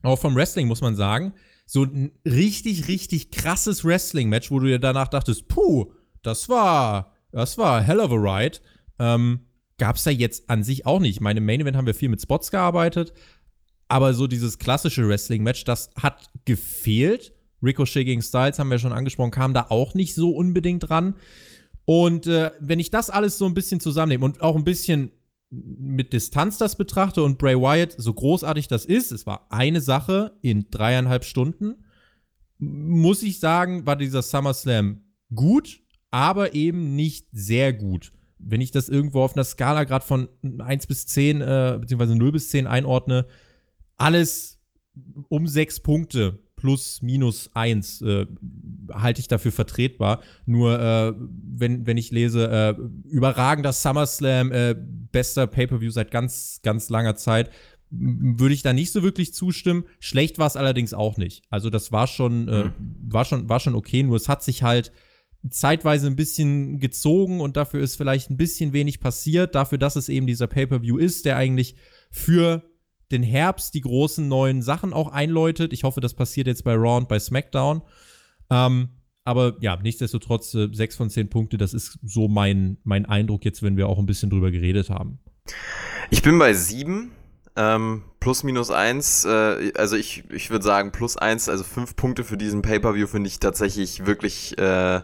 auch vom Wrestling muss man sagen, so ein richtig, richtig krasses Wrestling-Match, wo du dir danach dachtest, puh, das war, das war hell of a ride, ähm, gab's da jetzt an sich auch nicht. Ich meine, im Main Event haben wir viel mit Spots gearbeitet, aber so dieses klassische Wrestling-Match, das hat gefehlt. Ricochet gegen Styles haben wir schon angesprochen, kam da auch nicht so unbedingt ran. Und äh, wenn ich das alles so ein bisschen zusammennehme und auch ein bisschen mit Distanz das betrachte und Bray Wyatt, so großartig das ist, es war eine Sache in dreieinhalb Stunden, muss ich sagen, war dieser SummerSlam gut, aber eben nicht sehr gut. Wenn ich das irgendwo auf einer Skala gerade von 1 bis 10, äh, beziehungsweise 0 bis 10 einordne, alles um sechs Punkte plus minus eins äh, halte ich dafür vertretbar. Nur äh, wenn, wenn ich lese, äh, überragender SummerSlam, äh, bester Pay-Per-View seit ganz, ganz langer Zeit, würde ich da nicht so wirklich zustimmen. Schlecht war es allerdings auch nicht. Also das war schon, äh, war schon, war schon okay, nur es hat sich halt zeitweise ein bisschen gezogen und dafür ist vielleicht ein bisschen wenig passiert, dafür, dass es eben dieser Pay-Per-View ist, der eigentlich für den Herbst die großen neuen Sachen auch einläutet. Ich hoffe, das passiert jetzt bei Raw und bei SmackDown. Ähm, aber ja, nichtsdestotrotz, äh, 6 von 10 Punkte, das ist so mein, mein Eindruck jetzt, wenn wir auch ein bisschen drüber geredet haben. Ich bin bei sieben. Ähm, plus minus eins, äh, also ich, ich würde sagen plus eins, also fünf Punkte für diesen Pay-Per-View finde ich tatsächlich wirklich äh,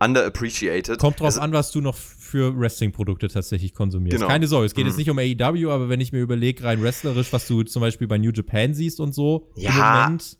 underappreciated. Kommt drauf also, an, was du noch für Wrestling-Produkte tatsächlich konsumierst. Genau. Keine Sorge, es geht Mhm. jetzt nicht um AEW, aber wenn ich mir überlege, rein wrestlerisch, was du zum Beispiel bei New Japan siehst und so Ja. im Moment.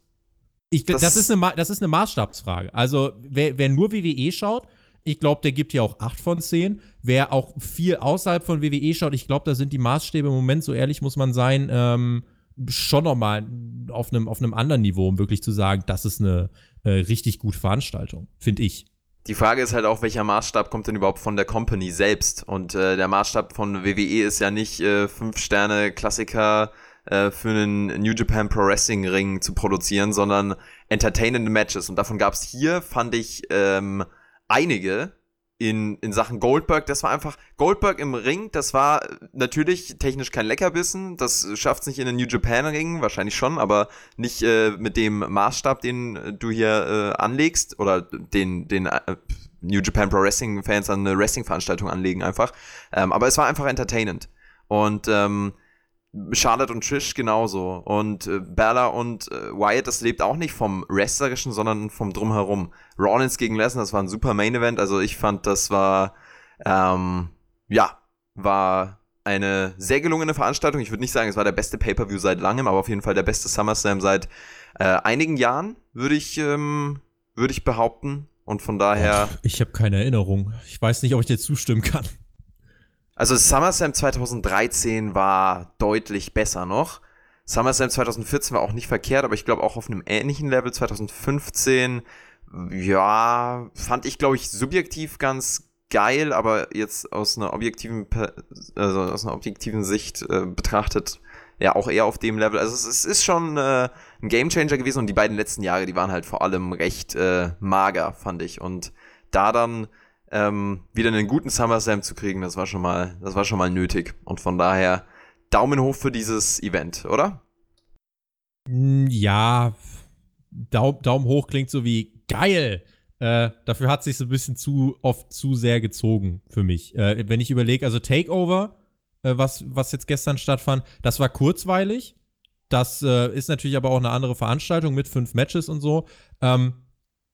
Ich, das, Das- ist eine, das ist eine Maßstabsfrage. Also, wer, wer nur WWE schaut, ich glaube, der gibt ja auch 8 von 10. Wer auch viel außerhalb von WWE schaut, ich glaube, da sind die Maßstäbe im Moment, so ehrlich muss man sein, ähm, schon nochmal auf einem auf einem anderen Niveau, um wirklich zu sagen, das ist eine äh, richtig gute Veranstaltung, finde ich. Die Frage ist halt auch, welcher Maßstab kommt denn überhaupt von der Company selbst? Und äh, der Maßstab von WWE ist ja nicht äh, fünf Sterne Klassiker äh, für einen New Japan Pro Wrestling Ring zu produzieren, sondern entertainende Matches. Und davon gab es hier, fand ich, ähm, einige in, in Sachen Goldberg. Das war einfach Goldberg im Ring. Das war natürlich technisch kein Leckerbissen. Das schafft es nicht in den New Japan Ring, wahrscheinlich schon, aber nicht äh, mit dem Maßstab, den äh, du hier äh, anlegst oder den, den äh, New Japan Pro Wrestling Fans an eine Wrestling-Veranstaltung anlegen einfach. Ähm, aber es war einfach entertainend. Und ähm, Charlotte und Trish genauso. Und äh, Bella und äh, Wyatt, das lebt auch nicht vom Wrestlerischen, sondern vom Drumherum. Rollins gegen Lesnar, das war ein super Main-Event. Also ich fand, das war, ähm, ja, war eine sehr gelungene Veranstaltung. Ich würde nicht sagen, es war der beste Pay-Per-View seit langem, aber auf jeden Fall der beste SummerSlam seit äh, einigen Jahren, würde ich, ähm, würde ich behaupten. Und von daher. Ich habe keine Erinnerung. Ich weiß nicht, ob ich dir zustimmen kann. Also SummerSlam 2013 war deutlich besser noch. SummerSlam 2014 war auch nicht verkehrt, aber ich glaube auch auf einem ähnlichen Level. 2015, ja, fand ich, glaube ich, subjektiv ganz geil, aber jetzt aus einer objektiven, also aus einer objektiven Sicht äh, betrachtet, ja, auch eher auf dem Level. Also es, es ist schon äh, ein Gamechanger gewesen und die beiden letzten Jahre, die waren halt vor allem recht äh, mager, fand ich. Und da dann ähm, wieder einen guten SummerSlam zu kriegen, das war schon mal, das war schon mal nötig. Und von daher Daumen hoch für dieses Event, oder? Mm, Ja, Daum, Daumen hoch klingt so wie geil. Äh, dafür hat sich so ein bisschen zu oft zu sehr gezogen für mich. Äh, wenn ich überlege, also Takeover, äh, was, was jetzt gestern stattfand, das war kurzweilig. Das äh, ist natürlich aber auch eine andere Veranstaltung mit fünf Matches und so. Ähm,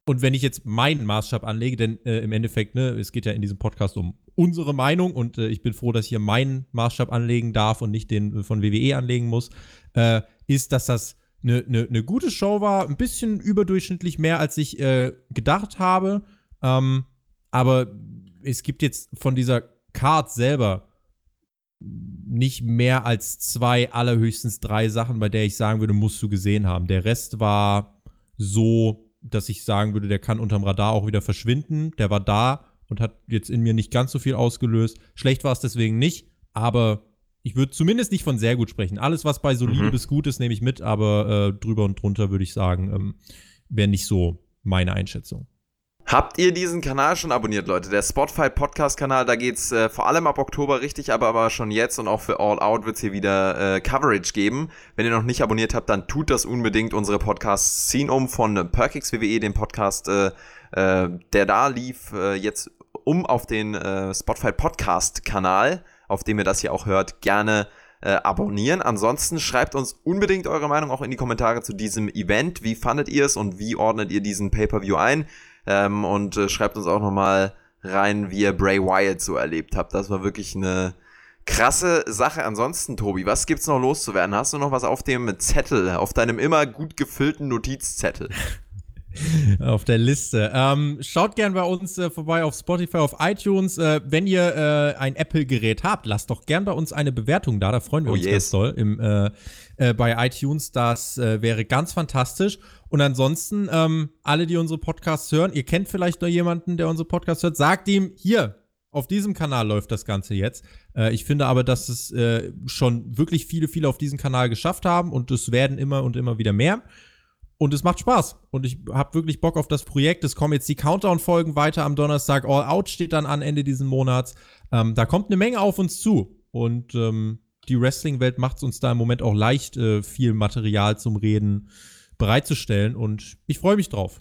und wenn ich jetzt meinen Maßstab anlege, denn äh, im Endeffekt, ne, es geht ja in diesem Podcast um unsere Meinung und äh, ich bin froh, dass ich hier meinen Maßstab anlegen darf und nicht den äh, von WWE anlegen muss, äh, ist, dass das eine ne, ne gute Show war, ein bisschen überdurchschnittlich mehr, als ich äh, gedacht habe. Ähm, aber es gibt jetzt von dieser Card selber nicht mehr als zwei, allerhöchstens drei Sachen, bei der ich sagen würde, musst du gesehen haben. Der Rest war so, dass ich sagen würde, der kann unterm Radar auch wieder verschwinden. Der war da und hat jetzt in mir nicht ganz so viel ausgelöst. Schlecht war es deswegen nicht, aber ich würde zumindest nicht von sehr gut sprechen. Alles, was bei solide Mhm. bis gut ist, nehme ich mit, aber äh, drüber und drunter würde ich sagen, ähm, wäre nicht so meine Einschätzung. Habt ihr diesen Kanal schon abonniert, Leute? Der Spotify Podcast Kanal, da geht's äh, vor allem ab Oktober richtig, aber aber schon jetzt und auch für All Out wird's hier wieder äh, Coverage geben. Wenn ihr noch nicht abonniert habt, dann tut das unbedingt. Unsere Podcasts ziehen um von Perkix WWE, dem Podcast, äh, äh, der da lief, äh, jetzt um auf den äh, Spotify Podcast Kanal, auf dem ihr das hier auch hört, gerne äh, abonnieren. Ansonsten schreibt uns unbedingt eure Meinung auch in die Kommentare zu diesem Event. Wie fandet ihr es und wie ordnet ihr diesen Pay-Per-View ein? Ähm, und äh, schreibt uns auch nochmal rein, wie ihr Bray Wyatt so erlebt habt. Das war wirklich eine krasse Sache. Ansonsten, Tobi, was gibt's noch loszuwerden? Hast du noch was auf dem Zettel, auf deinem immer gut gefüllten Notizzettel? <laughs> Auf der Liste. Ähm, schaut gern bei uns äh, vorbei auf Spotify, auf iTunes. Äh, wenn ihr äh, ein Apple-Gerät habt, lasst doch gern bei uns eine Bewertung da. Da freuen wir Oh uns yes. ganz doll im, äh, äh, bei iTunes. Das äh, wäre ganz fantastisch. Und ansonsten, ähm, alle, die unsere Podcasts hören, ihr kennt vielleicht noch jemanden, der unsere Podcasts hört, sagt ihm, hier, auf diesem Kanal läuft das Ganze jetzt. Äh, ich finde aber, dass es äh, schon wirklich viele, viele auf diesem Kanal geschafft haben und es werden immer und immer wieder mehr. Und es macht Spaß. Und ich habe wirklich Bock auf das Projekt. Es kommen jetzt die Countdown-Folgen weiter am Donnerstag. All Out steht dann an Ende diesen Monats. Ähm, da kommt eine Menge auf uns zu. Und ähm, die Wrestling-Welt macht es uns da im Moment auch leicht, äh, viel Material zum Reden bereitzustellen. Und ich freue mich drauf.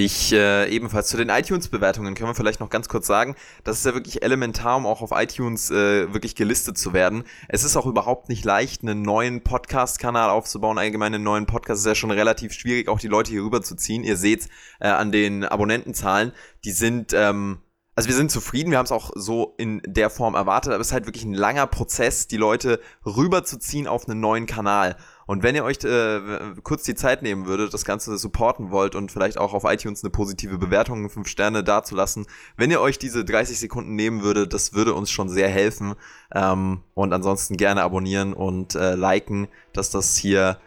Ich äh, ebenfalls zu den iTunes-Bewertungen können wir vielleicht noch ganz kurz sagen, das ist ja wirklich elementar, um auch auf iTunes äh, wirklich gelistet zu werden. Es ist auch überhaupt nicht leicht, einen neuen Podcast-Kanal aufzubauen. Allgemein einen neuen Podcast ist ja schon relativ schwierig, auch die Leute hier rüber zu ziehen. Ihr seht äh, an den Abonnentenzahlen, die sind ähm, also wir sind zufrieden, wir haben es auch so in der Form erwartet, aber es ist halt wirklich ein langer Prozess, die Leute rüberzuziehen auf einen neuen Kanal. Und wenn ihr euch äh, kurz die Zeit nehmen würdet, das Ganze supporten wollt und vielleicht auch auf iTunes eine positive Bewertung, 5 Sterne dazulassen, wenn ihr euch diese 30 Sekunden nehmen würdet, das würde uns schon sehr helfen. Ähm, und ansonsten gerne abonnieren und äh, liken, dass das hier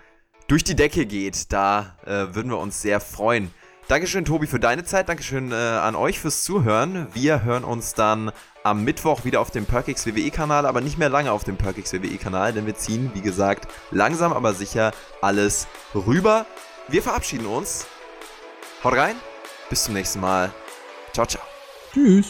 durch die Decke geht. Da äh, würden wir uns sehr freuen. Dankeschön, Tobi, für deine Zeit. Dankeschön äh, an euch fürs Zuhören. Wir hören uns dann am Mittwoch wieder auf dem Perkix WWE-Kanal, aber nicht mehr lange auf dem Perkix WWE-Kanal, denn wir ziehen, wie gesagt, langsam aber sicher alles rüber. Wir verabschieden uns. Haut rein. Bis zum nächsten Mal. Ciao, ciao. Tschüss.